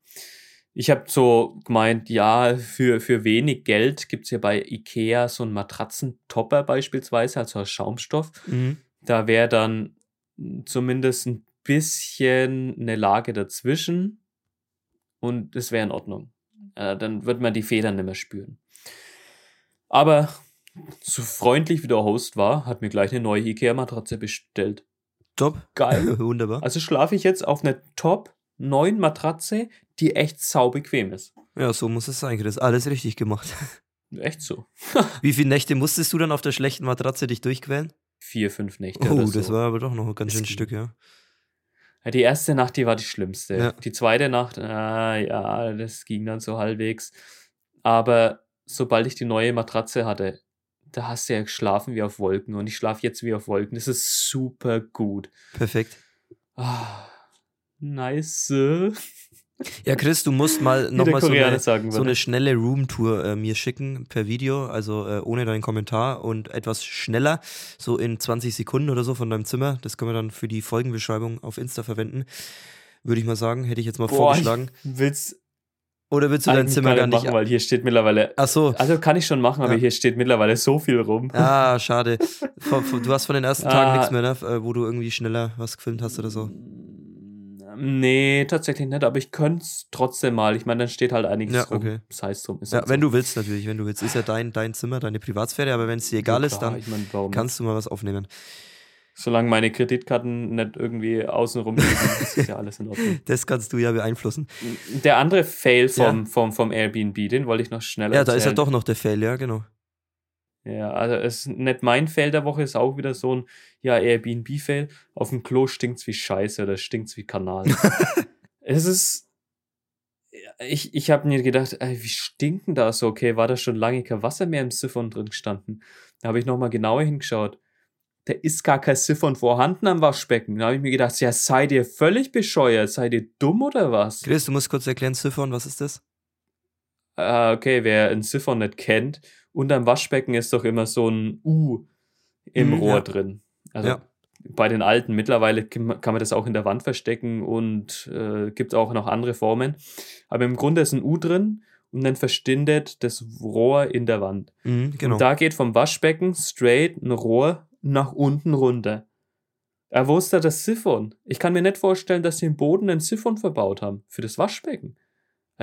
[SPEAKER 2] Ich habe so gemeint, ja, für, für wenig Geld gibt es ja bei Ikea so einen Matratzentopper beispielsweise, also aus Schaumstoff.
[SPEAKER 1] Mhm.
[SPEAKER 2] Da wäre dann zumindest ein bisschen eine Lage dazwischen und das wäre in Ordnung. Äh, dann wird man die Federn nicht mehr spüren. Aber so freundlich wie der Host war, hat mir gleich eine neue Ikea-Matratze bestellt.
[SPEAKER 1] Top.
[SPEAKER 2] Geil. (laughs)
[SPEAKER 1] Wunderbar.
[SPEAKER 2] Also schlafe ich jetzt auf einer top neuen Matratze, die echt saubequem ist.
[SPEAKER 1] Ja, so muss es sein, Chris. Alles richtig gemacht. (laughs)
[SPEAKER 2] Echt so.
[SPEAKER 1] Wie viele Nächte musstest du dann auf der schlechten Matratze dich durchquälen?
[SPEAKER 2] Vier, fünf Nächte.
[SPEAKER 1] Oh,
[SPEAKER 2] oder
[SPEAKER 1] das
[SPEAKER 2] so.
[SPEAKER 1] war aber doch noch ein ganz
[SPEAKER 2] Das
[SPEAKER 1] schön
[SPEAKER 2] ging.
[SPEAKER 1] Stück, ja.
[SPEAKER 2] Die erste Nacht, die war die schlimmste.
[SPEAKER 1] Ja.
[SPEAKER 2] Die zweite Nacht, ah, ja, das ging dann so halbwegs. Aber sobald ich die neue Matratze hatte, da hast du ja geschlafen wie auf Wolken und ich schlafe jetzt wie auf Wolken. Das ist super gut.
[SPEAKER 1] Perfekt.
[SPEAKER 2] Ah, nice. (laughs)
[SPEAKER 1] Ja, Chris, du musst mal nochmal so eine, so eine schnelle Roomtour äh, mir schicken per Video, also äh, ohne deinen Kommentar und etwas schneller, so in 20 Sekunden oder so von deinem Zimmer. Das können wir dann für die Folgenbeschreibung auf Insta verwenden. Würde ich mal sagen, hätte ich jetzt mal
[SPEAKER 2] Boah,
[SPEAKER 1] vorgeschlagen.
[SPEAKER 2] ich will's
[SPEAKER 1] Oder willst du dein Zimmer gar
[SPEAKER 2] nicht machen, weil hier steht mittlerweile.
[SPEAKER 1] Ach so.
[SPEAKER 2] Also kann ich schon machen, aber
[SPEAKER 1] Ja.
[SPEAKER 2] hier steht mittlerweile so viel rum.
[SPEAKER 1] Ah, schade. Du hast von den ersten Tagen
[SPEAKER 2] Ah.
[SPEAKER 1] nichts mehr, ne? äh, wo du irgendwie schneller was gefilmt hast oder so.
[SPEAKER 2] Nee, tatsächlich nicht, aber ich könnte es trotzdem mal. Ich meine, dann steht halt einiges
[SPEAKER 1] Ja,
[SPEAKER 2] rum.
[SPEAKER 1] okay.
[SPEAKER 2] Das heißt drum. Ist
[SPEAKER 1] Ja,
[SPEAKER 2] halt
[SPEAKER 1] wenn
[SPEAKER 2] so.
[SPEAKER 1] du willst natürlich, wenn du willst. Ist ja dein, dein Zimmer, deine Privatsphäre, aber wenn es dir egal
[SPEAKER 2] Ja,
[SPEAKER 1] ist, dann
[SPEAKER 2] ich mein,
[SPEAKER 1] kannst du mal was aufnehmen.
[SPEAKER 2] Solange meine Kreditkarten nicht irgendwie außenrum liegen, (laughs) ist das ja alles in Ordnung.
[SPEAKER 1] Das kannst du ja beeinflussen.
[SPEAKER 2] Der andere Fail vom,
[SPEAKER 1] Ja.
[SPEAKER 2] vom, vom Airbnb, den wollte ich noch schneller
[SPEAKER 1] Ja, da ist ja doch noch der Fail, ja, genau.
[SPEAKER 2] Ja, also es ist nicht mein Fail der Woche, ist auch wieder so ein ja, Airbnb-Fail. Auf dem Klo stinkt's wie Scheiße oder stinkt's wie Kanal. (laughs) es ist. Ich, ich habe mir gedacht, ey, wie stinken da so? Okay, war da schon lange kein Wasser mehr im Siphon drin gestanden? Da habe ich nochmal genauer hingeschaut. Da ist gar kein Siphon vorhanden am Waschbecken. Da habe ich mir gedacht, ja, seid ihr völlig bescheuert? Seid ihr dumm oder was?
[SPEAKER 1] Chris, du musst kurz erklären, Siphon, was ist das?
[SPEAKER 2] Ah, okay, wer ein Siphon nicht kennt, unterm Waschbecken ist doch immer so ein U im
[SPEAKER 1] Mhm,
[SPEAKER 2] Rohr
[SPEAKER 1] ja.
[SPEAKER 2] drin. Also
[SPEAKER 1] Ja.
[SPEAKER 2] bei den alten, mittlerweile kann man das auch in der Wand verstecken und äh, gibt auch noch andere Formen. Aber im Grunde ist ein U drin und dann verstindet das Rohr in der Wand.
[SPEAKER 1] Mhm, genau.
[SPEAKER 2] Und da geht vom Waschbecken straight ein Rohr nach unten runter. Ja, wo ist da das Siphon? Ich kann mir nicht vorstellen, dass sie im Boden ein Siphon verbaut haben für das Waschbecken.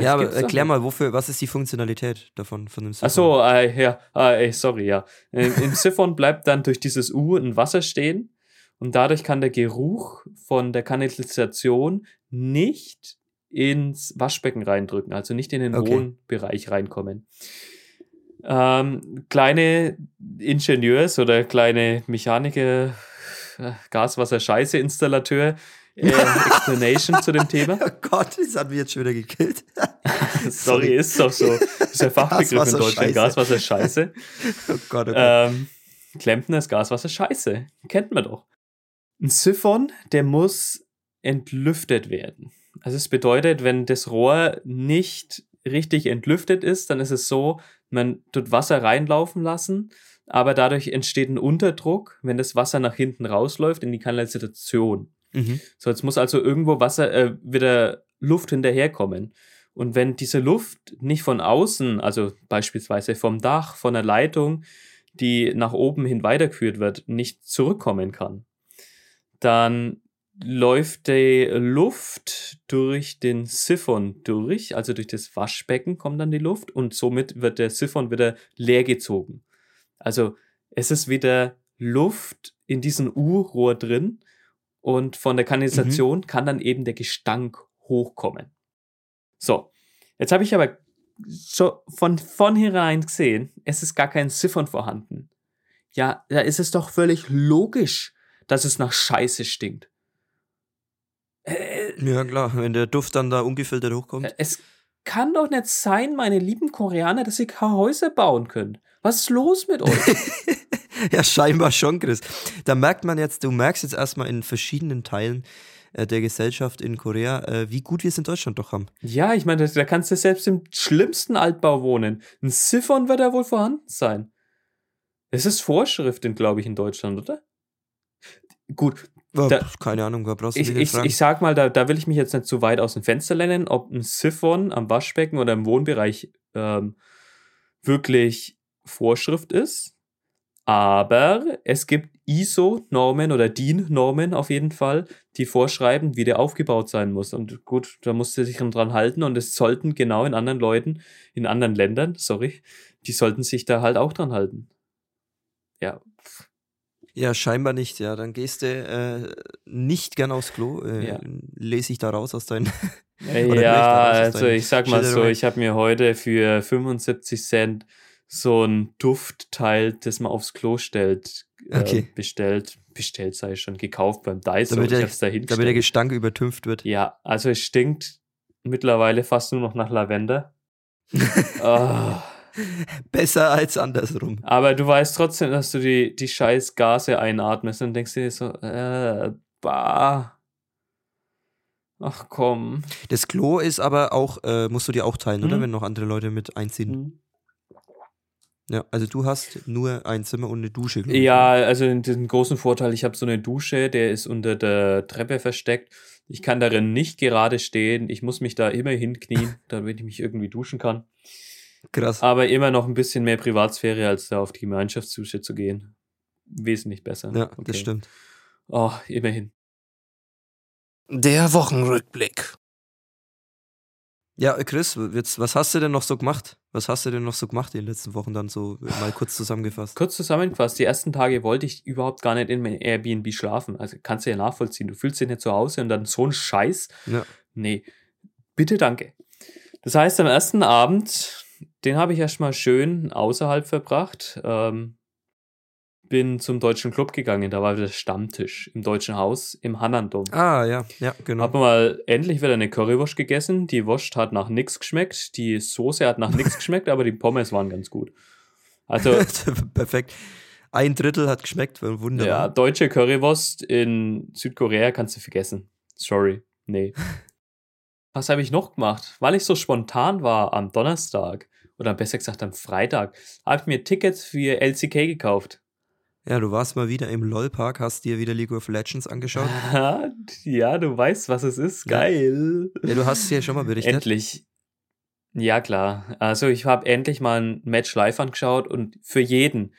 [SPEAKER 1] Ja, aber erklär mal, wofür, was ist die Funktionalität davon, von dem Siphon?
[SPEAKER 2] Ach so, äh, ja, äh, sorry, ja. Im, Im Siphon bleibt dann durch dieses U ein Wasser stehen und dadurch kann der Geruch von der Kanalisation nicht ins Waschbecken reindrücken, also nicht in den
[SPEAKER 1] Okay.
[SPEAKER 2] hohen Bereich reinkommen. Ähm, kleine Ingenieurs oder kleine Mechaniker, äh, Gaswasser-Scheiße-Installateur, äh, Explanation zu dem Thema. (laughs)
[SPEAKER 1] Oh Gott, das hat mich jetzt schon wieder gekillt. (laughs)
[SPEAKER 2] Sorry, ist doch so. Das ist der (laughs) Fachbegriff in Deutschland.
[SPEAKER 1] Scheiße.
[SPEAKER 2] Gaswasser Scheiße.
[SPEAKER 1] Oh Gott, oh Gott.
[SPEAKER 2] ähm, Klempner ist Gaswasser Scheiße. Kennt man doch. Ein Siphon, der muss entlüftet werden. Also es bedeutet, wenn das Rohr nicht richtig entlüftet ist, dann ist es so, man tut Wasser reinlaufen lassen, aber dadurch entsteht ein Unterdruck, wenn das Wasser nach hinten rausläuft in die Kanalisation.
[SPEAKER 1] Mhm.
[SPEAKER 2] So, jetzt muss also irgendwo Wasser, äh, wieder Luft hinterherkommen. Und wenn diese Luft nicht von außen, also beispielsweise vom Dach, von der Leitung, die nach oben hin weitergeführt wird, nicht zurückkommen kann, dann läuft die Luft durch den Siphon durch, also durch das Waschbecken kommt dann die Luft und somit wird der Siphon wieder leer gezogen. Also es ist wieder Luft in diesem U-Rohr drin und von der Kanalisation kann dann eben der Gestank hochkommen. So, jetzt habe ich aber schon von vornherein gesehen, es ist gar kein Siphon vorhanden. Ja, da ist es doch völlig logisch, dass es nach Scheiße stinkt. Äh,
[SPEAKER 1] Ja, klar, wenn der Duft dann da ungefiltert hochkommt.
[SPEAKER 2] es kann doch nicht sein, meine lieben Koreaner, dass ihr keine Häuser bauen könnt. Was ist los mit euch? (laughs) (laughs)
[SPEAKER 1] Ja, scheinbar schon, Chris. Da merkt man jetzt, du merkst jetzt erstmal in verschiedenen Teilen äh, der Gesellschaft in Korea, äh, wie gut wir es in Deutschland doch haben.
[SPEAKER 2] ja, ich meine, da kannst du selbst im schlimmsten Altbau wohnen. Ein Siphon wird da wohl vorhanden sein. Es ist Vorschrift, glaube ich, in Deutschland, oder? Gut,
[SPEAKER 1] Oh,
[SPEAKER 2] Da-
[SPEAKER 1] keine Ahnung, da brauchst du
[SPEAKER 2] Ich, ich, ich sag mal, da, da will ich mich jetzt nicht zu weit aus dem Fenster lehnen, ob ein Siphon am Waschbecken oder im Wohnbereich ähm, wirklich Vorschrift ist. Aber es gibt ISO-Normen oder DIN-Normen auf jeden Fall, die vorschreiben, wie der aufgebaut sein muss. Und gut, da musst du dich dran halten und es sollten genau in anderen Leuten, in anderen Ländern, sorry, die sollten sich da halt auch dran halten. Ja,
[SPEAKER 1] Ja, scheinbar nicht, ja. Dann gehst du äh, nicht gern aufs Klo. Äh,
[SPEAKER 2] Ja.
[SPEAKER 1] Lese ich da raus aus deinen.
[SPEAKER 2] Ja, (laughs)
[SPEAKER 1] aus
[SPEAKER 2] also
[SPEAKER 1] deinen
[SPEAKER 2] ich sag mal so, ich habe mir heute für 75 Cent so ein Duftteil, das man aufs Klo stellt, äh,
[SPEAKER 1] Okay.
[SPEAKER 2] bestellt. Bestellt sei schon gekauft beim Daiso.
[SPEAKER 1] Damit der- Damit der. Gestank übertünft wird.
[SPEAKER 2] Ja, also es stinkt mittlerweile fast nur noch nach Lavender. (laughs) Ah,
[SPEAKER 1] Besser als andersrum.
[SPEAKER 2] aber du weißt trotzdem, dass du die, die scheiß Gase einatmest und denkst dir so, äh, bah. Ach komm.
[SPEAKER 1] Das Klo ist aber auch, äh, musst du dir auch teilen, oder?
[SPEAKER 2] Mhm.
[SPEAKER 1] Wenn noch andere Leute mit einziehen.
[SPEAKER 2] Hm.
[SPEAKER 1] Ja, also du hast nur ein Zimmer und eine Dusche.
[SPEAKER 2] Ja,
[SPEAKER 1] oder?
[SPEAKER 2] also den großen Vorteil, ich habe so eine Dusche, der ist unter der Treppe versteckt. Ich kann darin nicht gerade stehen. Ich muss mich da immer hinknien, (laughs) damit ich mich irgendwie duschen kann.
[SPEAKER 1] Krass.
[SPEAKER 2] Aber immer noch ein bisschen mehr Privatsphäre, als da auf die Gemeinschaftsdusche zu gehen. Wesentlich besser.
[SPEAKER 1] Ja,
[SPEAKER 2] Okay.
[SPEAKER 1] das stimmt.
[SPEAKER 2] Oh, immerhin.
[SPEAKER 3] Der Wochenrückblick.
[SPEAKER 1] Ja, Chris, jetzt, was hast du denn noch so gemacht? Was hast du denn noch so gemacht in den letzten Wochen dann so mal kurz zusammengefasst?
[SPEAKER 2] Kurz zusammengefasst, die ersten Tage wollte ich überhaupt gar nicht in meinem Airbnb schlafen. Also kannst du ja nachvollziehen. Du fühlst dich nicht zu Hause und dann so ein Scheiß.
[SPEAKER 1] Ja.
[SPEAKER 2] Nee, bitte danke. Das heißt, am ersten Abend, den habe ich erstmal schön außerhalb verbracht. Ähm, bin zum Deutschen Club gegangen, da war wieder Stammtisch im Deutschen Haus im Hannandom.
[SPEAKER 1] Ah, ja, ja, genau.
[SPEAKER 2] Hab mal endlich wieder eine Currywurst gegessen. Die Wurst hat nach nix geschmeckt, die Soße hat nach nix (laughs) geschmeckt, aber die Pommes waren ganz gut. Also (laughs)
[SPEAKER 1] Perfekt. Ein Drittel hat geschmeckt,
[SPEAKER 2] ja,
[SPEAKER 1] wunderbar.
[SPEAKER 2] deutsche Currywurst in Südkorea kannst du vergessen. Sorry, nee. (laughs) Was habe ich noch gemacht? Weil ich so spontan war am Donnerstag oder besser gesagt am Freitag, habe ich mir Tickets für LCK gekauft.
[SPEAKER 1] Ja, du warst mal wieder im LOL-Park, hast dir wieder League of Legends angeschaut. (laughs)
[SPEAKER 2] ja, du weißt, was es ist.
[SPEAKER 1] Ja.
[SPEAKER 2] Geil.
[SPEAKER 1] Ja, du hast es ja schon mal berichtet.
[SPEAKER 2] Endlich. Ja, klar. Also ich habe endlich mal ein Match live angeschaut und für jeden,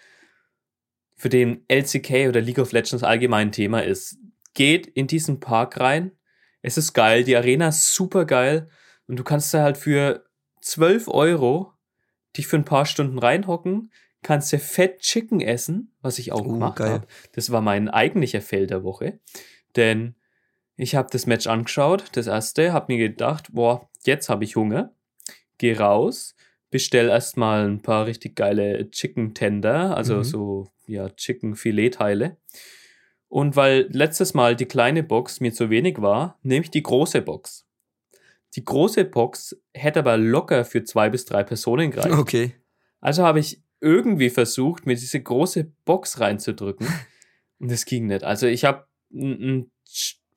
[SPEAKER 2] für den LCK oder League of Legends allgemein ein Thema ist, geht in diesen Park rein. Es ist geil, die Arena ist super geil und du kannst da halt für 12 Euro dich für ein paar Stunden reinhocken, kannst dir fett Chicken essen, was ich auch
[SPEAKER 1] Oh,
[SPEAKER 2] gemacht habe. Das war mein eigentlicher Fail der Woche, denn ich habe das Match angeschaut, das erste, habe mir gedacht, boah, jetzt habe ich Hunger, geh raus, bestell erstmal ein paar richtig geile Chicken Tender, also
[SPEAKER 1] Mhm.
[SPEAKER 2] so ja Chicken Filetteile. Und weil letztes Mal die kleine Box mir zu wenig war, nehme ich die große Box. Die große Box hätte aber locker für zwei bis drei Personen gereicht.
[SPEAKER 1] Okay.
[SPEAKER 2] Also habe ich irgendwie versucht, mir diese große Box reinzudrücken. (laughs) Und es ging nicht. Also ich habe ein,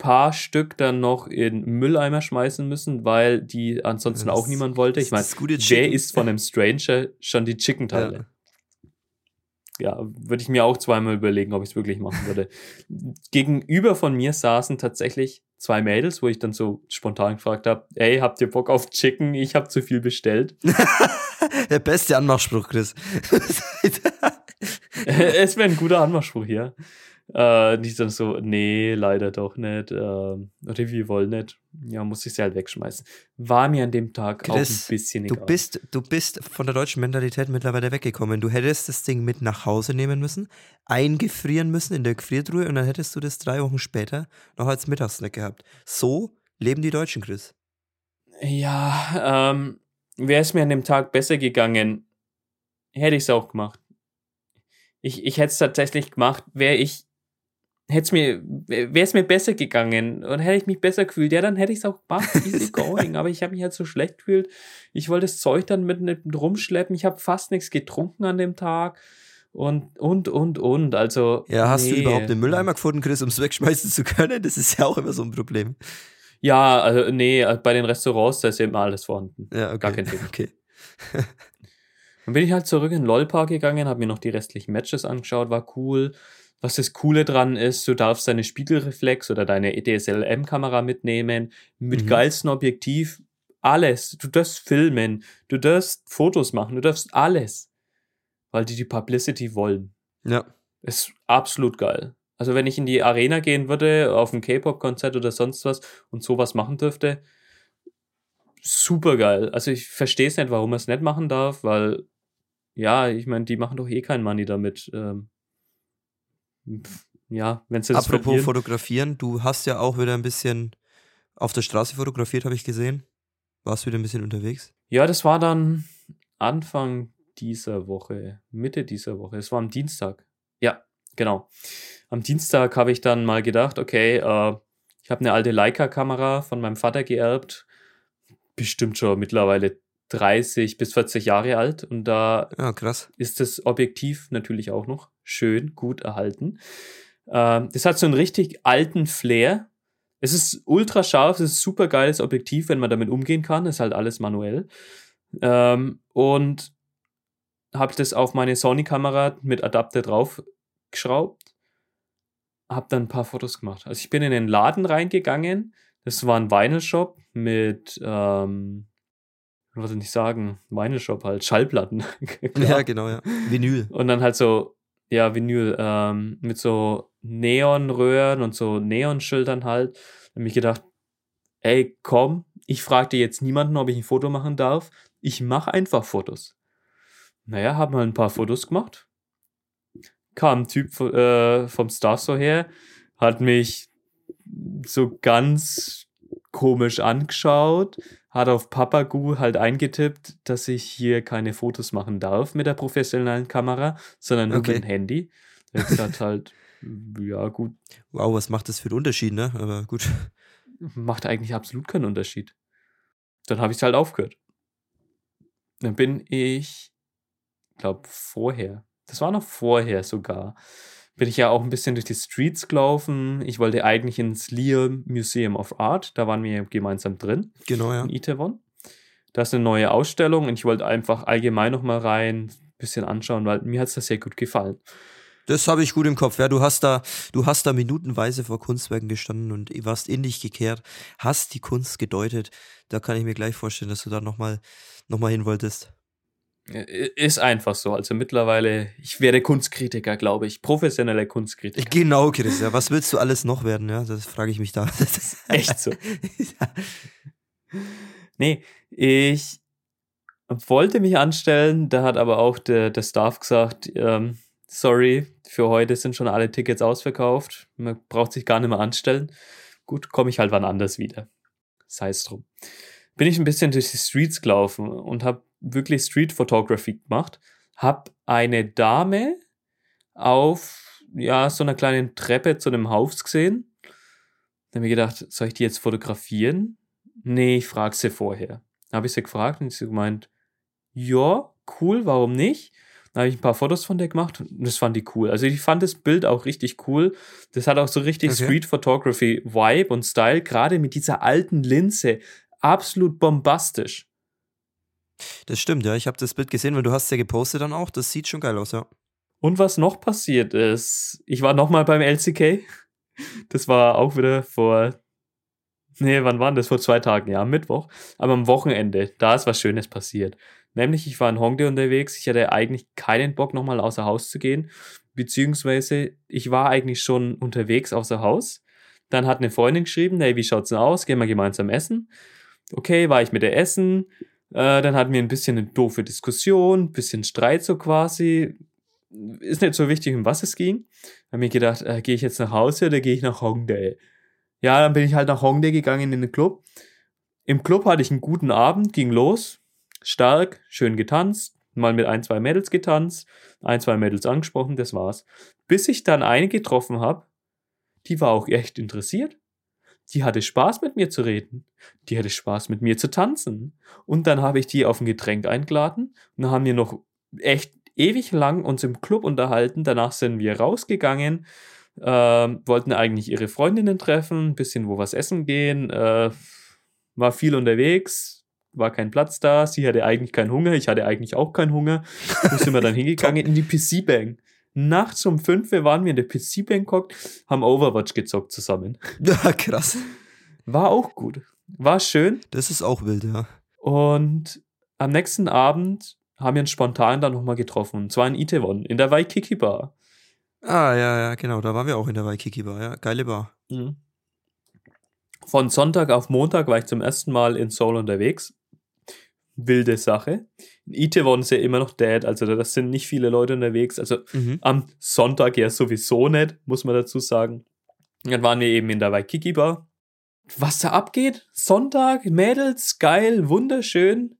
[SPEAKER 2] paar Stück dann noch in Mülleimer schmeißen müssen, weil die ansonsten
[SPEAKER 1] Das-
[SPEAKER 2] auch niemand wollte. Ich meine,
[SPEAKER 1] das ist
[SPEAKER 2] von einem Stranger schon die Chicken-Teile? Ja, würde ich mir auch zweimal überlegen, ob ich es wirklich machen würde. Gegenüber von mir saßen tatsächlich zwei Mädels, wo ich dann so spontan gefragt habe, ey, habt ihr Bock auf Chicken? Ich habe zu viel bestellt. (laughs)
[SPEAKER 1] Der beste Anmachspruch, Chris. (laughs)
[SPEAKER 2] es wäre ein guter Anmachspruch hier. Äh, die dann so, nee, leider doch nicht. Äh, oder wir wollen nicht. Ja, muss ich sie halt wegschmeißen. War mir an dem Tag auch
[SPEAKER 1] Chris,
[SPEAKER 2] ein bisschen
[SPEAKER 1] du
[SPEAKER 2] egal.
[SPEAKER 1] bist, du bist von der deutschen Mentalität mittlerweile weggekommen. Du hättest das Ding mit nach Hause nehmen müssen, eingefrieren müssen in der Gefriertruhe und dann hättest du das drei Wochen später noch als Mittagssnack gehabt. So leben die Deutschen, Chris.
[SPEAKER 2] Ja, ähm, wäre es mir an dem Tag besser gegangen, hätte ich es auch gemacht. Ich, ich hätte es tatsächlich gemacht, wäre ich, hätte es mir, wäre es mir besser gegangen und hätte ich mich besser gefühlt, ja, dann hätte ich es auch gemacht, easy going, (laughs) aber ich habe mich halt so schlecht gefühlt. Ich wollte das Zeug dann mit, mit rumschleppen, ich habe fast nichts getrunken an dem Tag und, und, und, und, also.
[SPEAKER 1] Ja, hast du
[SPEAKER 2] nee.
[SPEAKER 1] überhaupt einen Mülleimer gefunden, Chris, um es wegschmeißen zu können? Das ist ja auch immer so ein Problem.
[SPEAKER 2] Ja, also, nee, bei den Restaurants, da ist ja immer alles vorhanden.
[SPEAKER 1] Ja, okay.
[SPEAKER 2] Gar kein Thema.
[SPEAKER 1] Okay.
[SPEAKER 2] Dann bin ich halt zurück in den LOL-Park gegangen, habe mir noch die restlichen Matches angeschaut, war cool. Was das Coole dran ist, du darfst deine Spiegelreflex oder deine DSLM-Kamera mitnehmen, mit
[SPEAKER 1] Mhm.
[SPEAKER 2] geilstem Objektiv, alles. Du darfst filmen, du darfst Fotos machen, du darfst alles, weil die die Publicity wollen.
[SPEAKER 1] Ja.
[SPEAKER 2] Ist absolut geil. Also wenn ich in die Arena gehen würde, auf ein K-Pop-Konzert oder sonst was und sowas machen dürfte, super geil. Also ich verstehe es nicht, warum man es nicht machen darf, weil, ja, ich meine, die machen doch eh kein Money damit. Ähm, ja, wenn das
[SPEAKER 1] Apropos
[SPEAKER 2] verlieren.
[SPEAKER 1] fotografieren, du hast ja auch wieder ein bisschen auf der Straße fotografiert, habe ich gesehen. Warst wieder ein bisschen unterwegs?
[SPEAKER 2] Ja, das war dann Anfang dieser Woche, Mitte dieser Woche. Es war am Dienstag. Ja, genau. Am Dienstag habe ich dann mal gedacht, okay, äh, ich habe eine alte Leica-Kamera von meinem Vater geerbt. Bestimmt schon mittlerweile 30 bis 40 Jahre alt. Und da
[SPEAKER 1] Ja,
[SPEAKER 2] ist das Objektiv natürlich auch noch schön gut erhalten. Ähm, das hat so einen richtig alten Flair. Es ist ultra scharf, es ist ein super geiles Objektiv, wenn man damit umgehen kann. Ist halt alles manuell. Ähm, und habe das auf meine Sony-Kamera mit Adapter drauf geschraubt. Habe dann ein paar Fotos gemacht. Also ich bin in den Laden reingegangen. Das war ein Vinyl-Shop mit, ähm, was soll ich sagen, Vinyl-Shop halt, Schallplatten. (laughs)
[SPEAKER 1] Ja, genau, ja. Vinyl.
[SPEAKER 2] Und dann halt so, ja, Vinyl, ähm, mit so Neonröhren und so Neonschildern halt. Hab mich gedacht, ey, komm, ich frage dir jetzt niemanden, ob ich ein Foto machen darf. Ich mache einfach Fotos. Naja, hab mal ein paar Fotos gemacht. Kam ein Typ äh, vom Star Store her, hat mich so ganz komisch angeschaut, hat auf Papagu halt eingetippt, dass ich hier keine Fotos machen darf mit der professionellen Kamera, sondern nur
[SPEAKER 1] Okay.
[SPEAKER 2] mit dem Handy. Der hat halt, ja gut,
[SPEAKER 1] Wow, was macht das für einen Unterschied, ne? Aber gut.
[SPEAKER 2] macht eigentlich absolut keinen Unterschied. Dann habe ich es halt aufgehört. Dann bin ich, glaube vorher, das war noch vorher sogar, bin ich ja auch ein bisschen durch die Streets gelaufen. Ich wollte eigentlich ins Liam Museum of Art, da waren wir gemeinsam drin
[SPEAKER 1] Genau, ja.
[SPEAKER 2] in Itaewon. Da ist eine neue Ausstellung und ich wollte einfach allgemein noch mal rein, ein bisschen anschauen, weil mir hat es das sehr gut gefallen.
[SPEAKER 1] Das habe ich gut im Kopf. Ja, du hast da, du hast da minutenweise vor Kunstwerken gestanden und warst in dich gekehrt, hast die Kunst gedeutet. Da kann ich mir gleich vorstellen, dass du da nochmal noch mal hin wolltest.
[SPEAKER 2] Ist einfach so. Also mittlerweile, ich werde Kunstkritiker, glaube ich. Professioneller Kunstkritiker.
[SPEAKER 1] Genau, Chris. Ja, was willst du alles noch werden? Ja, das frage ich mich da.
[SPEAKER 2] Echt so. (laughs)
[SPEAKER 1] ja.
[SPEAKER 2] Nee, ich wollte mich anstellen, da hat aber auch der, der Staff gesagt, ähm, sorry, für heute sind schon alle Tickets ausverkauft. Man braucht sich gar nicht mehr anstellen. Gut, komme ich halt wann anders wieder. Sei es drum. Bin ich ein bisschen durch die Streets gelaufen und habe wirklich Street Photography gemacht. Hab eine Dame auf ja, so einer kleinen Treppe zu einem Haus gesehen. Dann habe ich gedacht, soll ich die jetzt fotografieren? Nee, ich frage sie vorher. Dann habe ich sie gefragt und sie gemeint, ja, cool, warum nicht? Dann habe ich ein paar Fotos von der gemacht und das fand die cool. Also ich fand das Bild auch richtig cool. Das hat auch so richtig
[SPEAKER 1] Okay.
[SPEAKER 2] Street Photography Vibe und Style, gerade mit dieser alten Linse. Absolut bombastisch.
[SPEAKER 1] Das stimmt, ja. Ich habe das Bild gesehen, weil du hast ja gepostet dann auch. Das sieht schon geil aus, ja.
[SPEAKER 2] Und was noch passiert ist, ich war nochmal beim LCK. Das war auch wieder vor, nee, wann war denn das? Vor zwei Tagen, ja, am Mittwoch. Aber am Wochenende, da ist was Schönes passiert. Nämlich, ich war in Hongdae unterwegs. Ich hatte eigentlich keinen Bock, nochmal außer Haus zu gehen. Beziehungsweise, ich war eigentlich schon unterwegs außer Haus. Dann hat eine Freundin geschrieben, hey, wie schaut's denn aus? Gehen wir gemeinsam essen. Okay, war ich mit der Essen. Äh, dann hatten wir ein bisschen eine doofe Diskussion, ein bisschen Streit so quasi. Ist nicht so wichtig, um was es ging. Hab mir gedacht, äh, gehe ich jetzt nach Hause oder gehe ich nach Hongdae? Ja, dann bin ich halt nach Hongdae gegangen in den Club. Im Club hatte ich einen guten Abend, ging los. Stark, schön getanzt, mal mit ein, zwei Mädels getanzt, ein, zwei Mädels angesprochen, das war's. Bis ich dann eine getroffen habe, die war auch echt interessiert. Die hatte Spaß mit mir zu reden. Die hatte Spaß mit mir zu tanzen. Und dann habe ich die auf ein Getränk eingeladen und dann haben wir noch echt ewig lang uns im Club unterhalten. Danach sind wir rausgegangen, ähm, wollten eigentlich ihre Freundinnen treffen, ein bisschen wo was essen gehen, äh, war viel unterwegs, war kein Platz da. Sie hatte eigentlich keinen Hunger, ich hatte eigentlich auch keinen Hunger. Wo sind wir dann (laughs) hingegangen? In die PC Bang. Nachts um 5 Uhr waren wir in der PC Bangkok, haben Overwatch gezockt zusammen. (laughs)
[SPEAKER 1] Ja, krass.
[SPEAKER 2] War auch gut. War schön.
[SPEAKER 1] Das ist auch wild, ja.
[SPEAKER 2] Und am nächsten Abend haben wir uns spontan dann nochmal getroffen. Und zwar in Itaewon, in der Waikiki Bar.
[SPEAKER 1] Ah, ja, ja, genau. Da waren wir auch in der Waikiki Bar, ja. Geile Bar.
[SPEAKER 2] Mhm. Von Sonntag auf Montag war ich zum ersten Mal in Seoul unterwegs. Wilde Sache. In Itaewon ist ja immer noch dead, also das sind nicht viele Leute unterwegs. Also
[SPEAKER 1] Mhm.
[SPEAKER 2] am Sonntag ja sowieso nicht, muss man dazu sagen. Dann waren wir eben in der Waikiki Bar. Was da abgeht? Sonntag, Mädels, geil, wunderschön.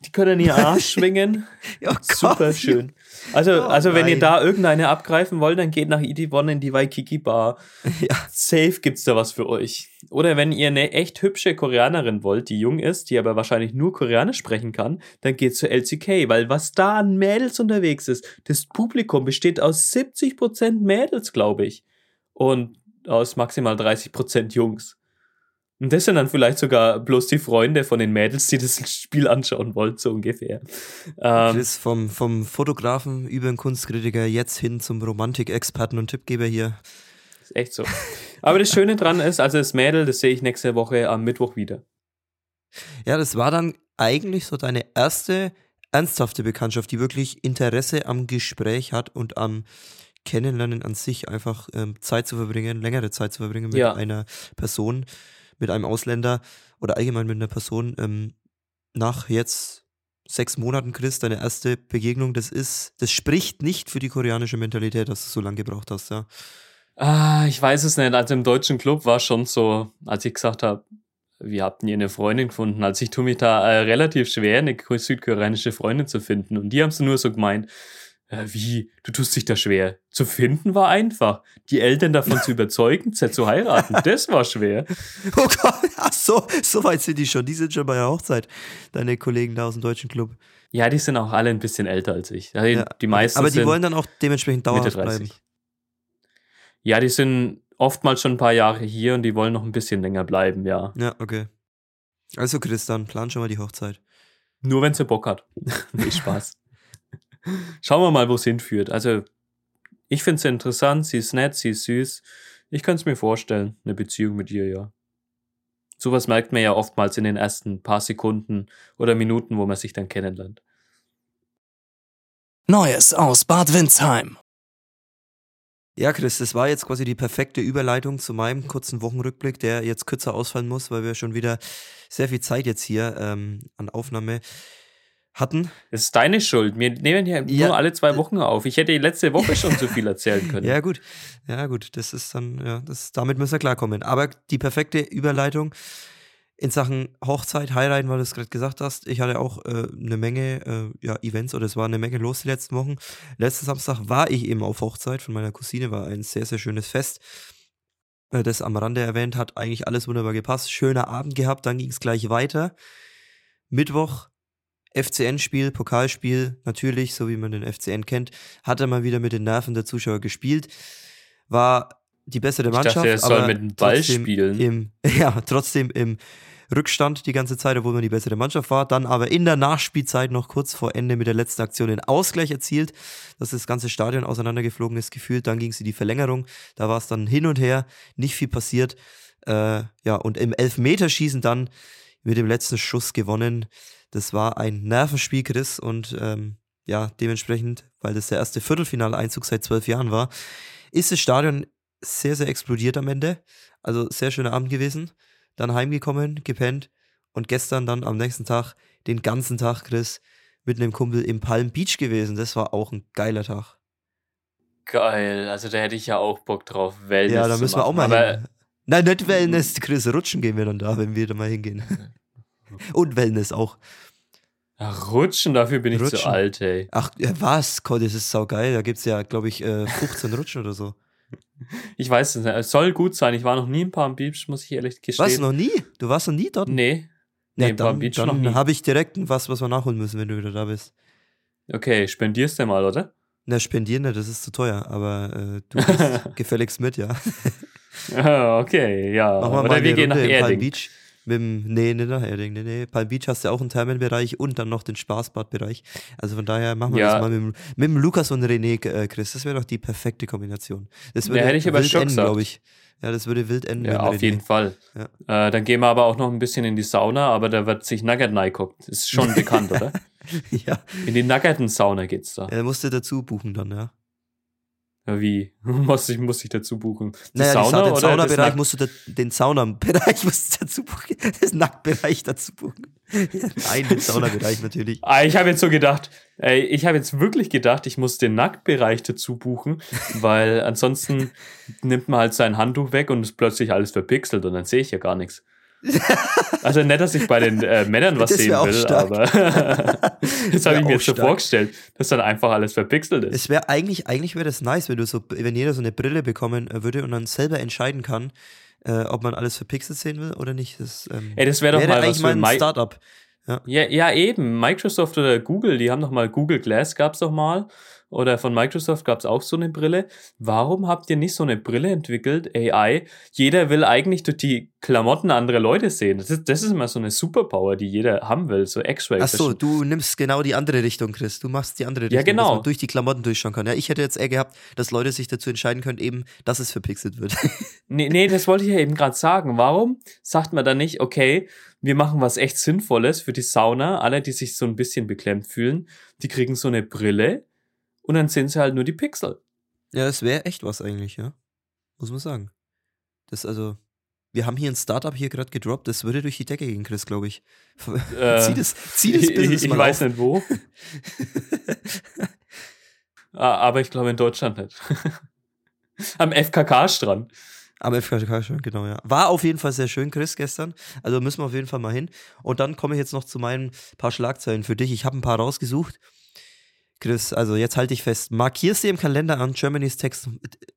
[SPEAKER 2] Die können ihr Arsch (laughs) schwingen.
[SPEAKER 1] Ja,
[SPEAKER 2] Super schön. Also,
[SPEAKER 1] Oh,
[SPEAKER 2] also wenn ihr da irgendeine abgreifen wollt, dann geht nach Itaewon in die Waikiki Bar. (laughs)
[SPEAKER 1] Ja.
[SPEAKER 2] Safe gibt's da was für euch. Oder wenn ihr eine echt hübsche Koreanerin wollt, die jung ist, die aber wahrscheinlich nur Koreanisch sprechen kann, dann geht zu LCK, weil was da an Mädels unterwegs ist, das Publikum besteht aus 70% Mädels, glaube ich. Und aus maximal 30% Jungs. Und das sind dann vielleicht sogar bloß die Freunde von den Mädels, die das Spiel anschauen wollen, so ungefähr. Ähm,
[SPEAKER 1] Chris vom, vom Fotografen über den Kunstkritiker jetzt hin zum Romantikexperten und Tippgeber hier.
[SPEAKER 2] Ist echt so. Aber das Schöne dran ist, also das Mädel, das sehe ich nächste Woche am Mittwoch wieder.
[SPEAKER 1] Ja, das war dann eigentlich so deine erste ernsthafte Bekanntschaft, die wirklich Interesse am Gespräch hat und am Kennenlernen an sich, einfach ähm, Zeit zu verbringen, längere Zeit zu verbringen mit
[SPEAKER 2] Ja.
[SPEAKER 1] einer Person, mit einem Ausländer oder allgemein mit einer Person. Ähm, nach jetzt sechs Monaten, Chris, deine erste Begegnung, das ist, das spricht nicht für die koreanische Mentalität, dass du so lange gebraucht hast, ja.
[SPEAKER 2] Ah, ich weiß es nicht. Also im deutschen Club war schon so, als ich gesagt habe, wie habt ihr eine Freundin gefunden? Also ich tue mich da äh, relativ schwer, eine ko- südkoreanische Freundin zu finden. Und die haben es nur so gemeint, äh, wie, du tust dich da schwer. Zu finden war einfach. Die Eltern davon zu (laughs) überzeugen, sie zu heiraten, das war schwer.
[SPEAKER 1] Oh Gott, (laughs) ach so, so weit sind die schon. Die sind schon bei der Hochzeit, deine Kollegen da aus dem deutschen Club.
[SPEAKER 2] Ja, die sind auch alle ein bisschen älter als ich. Also
[SPEAKER 1] Ja,
[SPEAKER 2] die meisten
[SPEAKER 1] Aber die wollen dann auch dementsprechend dauerhaft
[SPEAKER 2] 30.
[SPEAKER 1] bleiben.
[SPEAKER 2] Ja, die sind oftmals schon ein paar Jahre hier und die wollen noch ein bisschen länger bleiben, ja.
[SPEAKER 1] Ja, okay. Also Chris, dann plan schon mal die Hochzeit.
[SPEAKER 2] Nur wenn sie Bock hat. (laughs) nee, Spaß. Schauen wir mal, wo es hinführt. Also, ich finde sie interessant, sie ist nett, sie ist süß. Ich könnte es mir vorstellen, eine Beziehung mit ihr, ja. Sowas merkt man ja oftmals in den ersten paar Sekunden oder Minuten, wo man sich dann kennenlernt.
[SPEAKER 3] Neues aus Bad Windsheim.
[SPEAKER 1] Ja, Chris, das war jetzt quasi die perfekte Überleitung zu meinem kurzen Wochenrückblick, der jetzt kürzer ausfallen muss, weil wir schon wieder sehr viel Zeit jetzt hier ähm, an Aufnahme hatten.
[SPEAKER 2] Es ist deine Schuld. Wir nehmen ja,
[SPEAKER 1] Ja.
[SPEAKER 2] nur alle zwei Wochen auf. Ich hätte letzte Woche schon so viel erzählen können. (laughs)
[SPEAKER 1] Ja, gut. Ja, gut. Das ist dann, ja, das, damit müssen wir klarkommen. Aber die perfekte Überleitung in Sachen Hochzeit, heiraten, weil du es gerade gesagt hast. Ich hatte auch äh, eine Menge äh, ja, Events oder es war eine Menge los die letzten Wochen. Letzten Samstag war ich eben auf Hochzeit von meiner Cousine, war ein sehr, sehr schönes Fest. Äh, das am Rande erwähnt hat, eigentlich alles wunderbar gepasst. Schöner Abend gehabt, dann ging es gleich weiter. Mittwoch FCN-Spiel, Pokalspiel, natürlich, so wie man den FCN kennt, hat er mal wieder mit den Nerven der Zuschauer gespielt. War die bessere
[SPEAKER 2] Ich
[SPEAKER 1] Mannschaft.
[SPEAKER 2] dachte, er soll
[SPEAKER 1] aber
[SPEAKER 2] mit dem Ball spielen.
[SPEAKER 1] Im, (laughs) ja, trotzdem im Rückstand die ganze Zeit, obwohl man die bessere Mannschaft war. Dann aber in der Nachspielzeit noch kurz vor Ende mit der letzten Aktion den Ausgleich erzielt, dass das ganze Stadion auseinandergeflogen ist, gefühlt. Dann ging es in die Verlängerung. Da war es dann hin und her, nicht viel passiert. Äh, ja, und im Elfmeterschießen dann mit dem letzten Schuss gewonnen. Das war ein Nervenspiel, Chris, und ähm, ja, dementsprechend, weil das der erste Viertelfinaleinzug seit zwölf Jahren war, ist das Stadion sehr, sehr explodiert am Ende. Also sehr schöner Abend gewesen. Dann heimgekommen, gepennt und gestern dann am nächsten Tag, den ganzen Tag, Chris, mit einem Kumpel im Palm Beach gewesen. Das war auch ein geiler Tag.
[SPEAKER 2] Geil. Also da hätte ich ja auch Bock drauf, Wellness
[SPEAKER 1] ja, da müssen wir auch mal hin. Nein, nicht Wellness, Chris, rutschen gehen wir dann da, wenn wir da mal hingehen. (laughs) Und Wellness auch.
[SPEAKER 2] Ja, rutschen, dafür bin ich zu
[SPEAKER 1] Rutschen.
[SPEAKER 2] alt, ey.
[SPEAKER 1] Ach, ja, was? Gott, das ist saugeil. Da gibt's ja, glaube ich, äh, 15 Rutschen oder so. (laughs)
[SPEAKER 2] Ich weiß es nicht. Es soll gut sein. Ich war noch nie in Palm Beach, muss ich ehrlich gestehen.
[SPEAKER 1] Was, noch nie? Du warst noch nie dort?
[SPEAKER 2] Nee.
[SPEAKER 1] Ja,
[SPEAKER 2] Nee, Palm
[SPEAKER 1] dann,
[SPEAKER 2] Beach noch nie.
[SPEAKER 1] dann habe ich direkt was, was wir nachholen müssen, wenn du wieder da bist.
[SPEAKER 2] Okay, spendierst du mal, oder?
[SPEAKER 1] Na, spendieren, ne, das ist zu teuer, aber äh, du (laughs) gehst gefälligst mit, ja.
[SPEAKER 2] Ah, okay, ja.
[SPEAKER 1] Machen wir mal
[SPEAKER 2] oder wir gehen nach
[SPEAKER 1] Runde Palm
[SPEAKER 2] Erding.
[SPEAKER 1] Beach. Mit dem, nee, nach Erding, nee, nee. Palm Beach hast du auch einen Thermenbereich und dann noch den Spaßbadbereich. Also von daher machen wir
[SPEAKER 2] Ja.
[SPEAKER 1] das mal mit, dem- mit dem Lukas und René, äh, Chris. Das wäre doch die perfekte Kombination. Das
[SPEAKER 2] Ja,
[SPEAKER 1] würde
[SPEAKER 2] hätte ich aber
[SPEAKER 1] wild enden, glaube ich. Ja, das würde wild enden.
[SPEAKER 2] Ja, auf
[SPEAKER 1] René.
[SPEAKER 2] jeden Fall. Äh, dann gehen wir aber auch noch ein bisschen in die Sauna, aber da wird sich Nugget guckt. Ist schon (laughs) bekannt, oder?
[SPEAKER 1] ja,
[SPEAKER 2] In die Nuggetten-Sauna geht's da.
[SPEAKER 1] er musste dazu buchen dann, ja.
[SPEAKER 2] Ja, wie? (laughs) muss, ich, muss ich dazu buchen? Die
[SPEAKER 1] naja,
[SPEAKER 2] Sauna
[SPEAKER 1] den Saunabereich musst du da, den Saunabereich (laughs) musst du dazu buchen. Das Nacktbereich dazu buchen. (laughs) Nein, den Saunabereich natürlich.
[SPEAKER 2] Ah, ich habe jetzt so gedacht, ey, ich habe jetzt wirklich gedacht, ich muss den Nacktbereich dazu buchen, weil ansonsten nimmt man halt sein Handtuch weg und ist plötzlich alles verpixelt und dann sehe ich ja gar nichts. (laughs) Also nicht, dass ich bei den äh, Männern was sehen will,
[SPEAKER 1] stark.
[SPEAKER 2] aber (laughs) das habe ich mir jetzt so vorgestellt, dass dann einfach alles verpixelt ist.
[SPEAKER 1] Es wäre eigentlich, eigentlich wäre das nice, wenn du so, wenn jeder so eine Brille bekommen äh, würde und dann selber entscheiden kann, äh, ob man alles verpixelt sehen will oder nicht. Das, ähm,
[SPEAKER 2] Ey, das wäre doch mal was
[SPEAKER 1] eigentlich
[SPEAKER 2] für
[SPEAKER 1] mal ein
[SPEAKER 2] Mi-
[SPEAKER 1] Startup.
[SPEAKER 2] Ja, ja, eben. Microsoft oder Google, die haben doch mal Google Glass gab's doch mal. Oder von Microsoft gab's auch so eine Brille. Warum habt ihr nicht so eine Brille entwickelt, AI? Jeder will eigentlich durch die Klamotten andere Leute sehen. Das ist, das ist immer so eine Superpower, die jeder haben will, so X-Ray.
[SPEAKER 1] Ach so, du nimmst genau die andere Richtung, Chris. Du machst die andere Richtung,
[SPEAKER 2] Ja, genau.
[SPEAKER 1] dass man durch die Klamotten durchschauen kann. Ja, ich hätte jetzt eher gehabt, dass Leute sich dazu entscheiden können, eben, dass es verpixelt wird.
[SPEAKER 2] Nee, nee, das wollte ich ja eben gerade sagen. Warum sagt man dann nicht, okay, wir machen was echt Sinnvolles für die Sauna, alle, die sich so ein bisschen beklemmt fühlen, die kriegen so eine Brille und dann sind sie halt nur die Pixel.
[SPEAKER 1] ja, das wäre echt was eigentlich, ja. Muss man sagen. Das also, wir haben hier ein Startup hier gerade gedroppt, das würde durch die Decke gehen, Chris, glaube ich. (laughs)
[SPEAKER 2] Äh,
[SPEAKER 1] zieh das, zieh das (laughs)
[SPEAKER 2] ich,
[SPEAKER 1] Business
[SPEAKER 2] ich
[SPEAKER 1] mal
[SPEAKER 2] weiß
[SPEAKER 1] auf.
[SPEAKER 2] nicht wo. (laughs) Ah, aber ich glaube in Deutschland nicht. Am FKK-Strand.
[SPEAKER 1] Am FKK schon, genau, ja. War auf jeden Fall sehr schön, Chris, gestern. Also müssen wir auf jeden Fall mal hin. Und dann komme ich jetzt noch zu meinen paar Schlagzeilen für dich. Ich habe ein paar rausgesucht. Chris, also jetzt halte ich fest. Markierst dir im Kalender an, Germany's Text,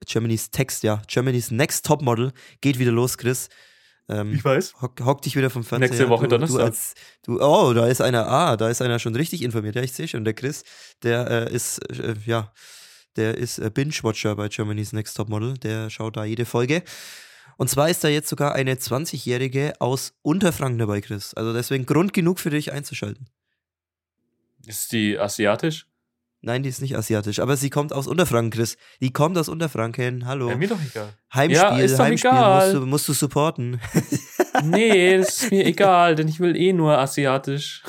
[SPEAKER 1] Germany's Text, ja, Germany's Next Topmodel geht wieder los, Chris. Ähm,
[SPEAKER 2] weiß.
[SPEAKER 1] hock, hock dich wieder vom Fernseher.
[SPEAKER 2] Nächste Woche
[SPEAKER 1] du,
[SPEAKER 2] Donnerstag.
[SPEAKER 1] Du als, du, oh, da ist einer, ah, da ist einer schon richtig informiert. Ja, ich sehe schon, der Chris, der äh, ist, äh, ja, der ist äh, Binge-Watcher bei Germany's Next Topmodel. Der schaut da jede Folge. Und zwar ist da jetzt sogar eine 20-Jährige aus Unterfranken dabei, Chris. Also deswegen Grund genug für dich einzuschalten.
[SPEAKER 2] Ist die asiatisch?
[SPEAKER 1] Nein, die ist nicht asiatisch, aber sie kommt aus Unterfranken, Chris. Die kommt aus Unterfranken. Hallo.
[SPEAKER 2] Ja, mir doch egal.
[SPEAKER 1] Heimspiel,
[SPEAKER 2] Ja, ist doch
[SPEAKER 1] Heimspiel
[SPEAKER 2] egal.
[SPEAKER 1] musst du, musst du supporten.
[SPEAKER 2] Nee, das ist mir (laughs) egal, denn ich will eh nur asiatisch.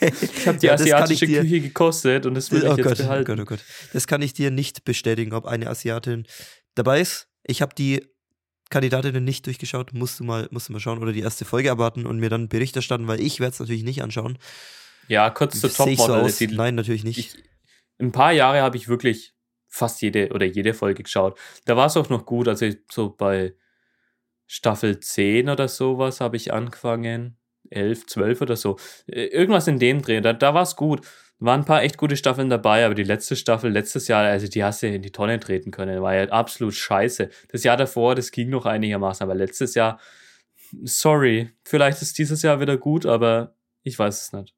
[SPEAKER 1] Okay.
[SPEAKER 2] Ich habe die (laughs)
[SPEAKER 1] Ja,
[SPEAKER 2] asiatische
[SPEAKER 1] dir-
[SPEAKER 2] Küche gekostet und das will
[SPEAKER 1] oh
[SPEAKER 2] ich jetzt
[SPEAKER 1] Gott,
[SPEAKER 2] behalten.
[SPEAKER 1] Oh Gott, oh Gott. Das kann ich dir nicht bestätigen, ob eine Asiatin dabei ist. Ich habe die Kandidatinnen nicht durchgeschaut. Musst du mal, musst du mal schauen oder die erste Folge abwarten und mir dann Bericht erstatten, weil ich werde es natürlich nicht anschauen.
[SPEAKER 2] Ja, kurz zu
[SPEAKER 1] Sehe ich so
[SPEAKER 2] Topmodel. die-
[SPEAKER 1] Nein, natürlich nicht.
[SPEAKER 2] ich, ein paar Jahre habe ich wirklich fast jede oder jede Folge geschaut. Da war es auch noch gut, also so bei Staffel 10 oder sowas habe ich angefangen. 11, 12 oder so. Äh, Irgendwas in dem Dreh. Da, da war es gut. Waren ein paar echt gute Staffeln dabei, aber die letzte Staffel letztes Jahr, also die hast du in die Tonne treten können. War ja absolut scheiße. Das Jahr davor, das ging noch einigermaßen, aber letztes Jahr, sorry, vielleicht ist dieses Jahr wieder gut, aber ich weiß es nicht.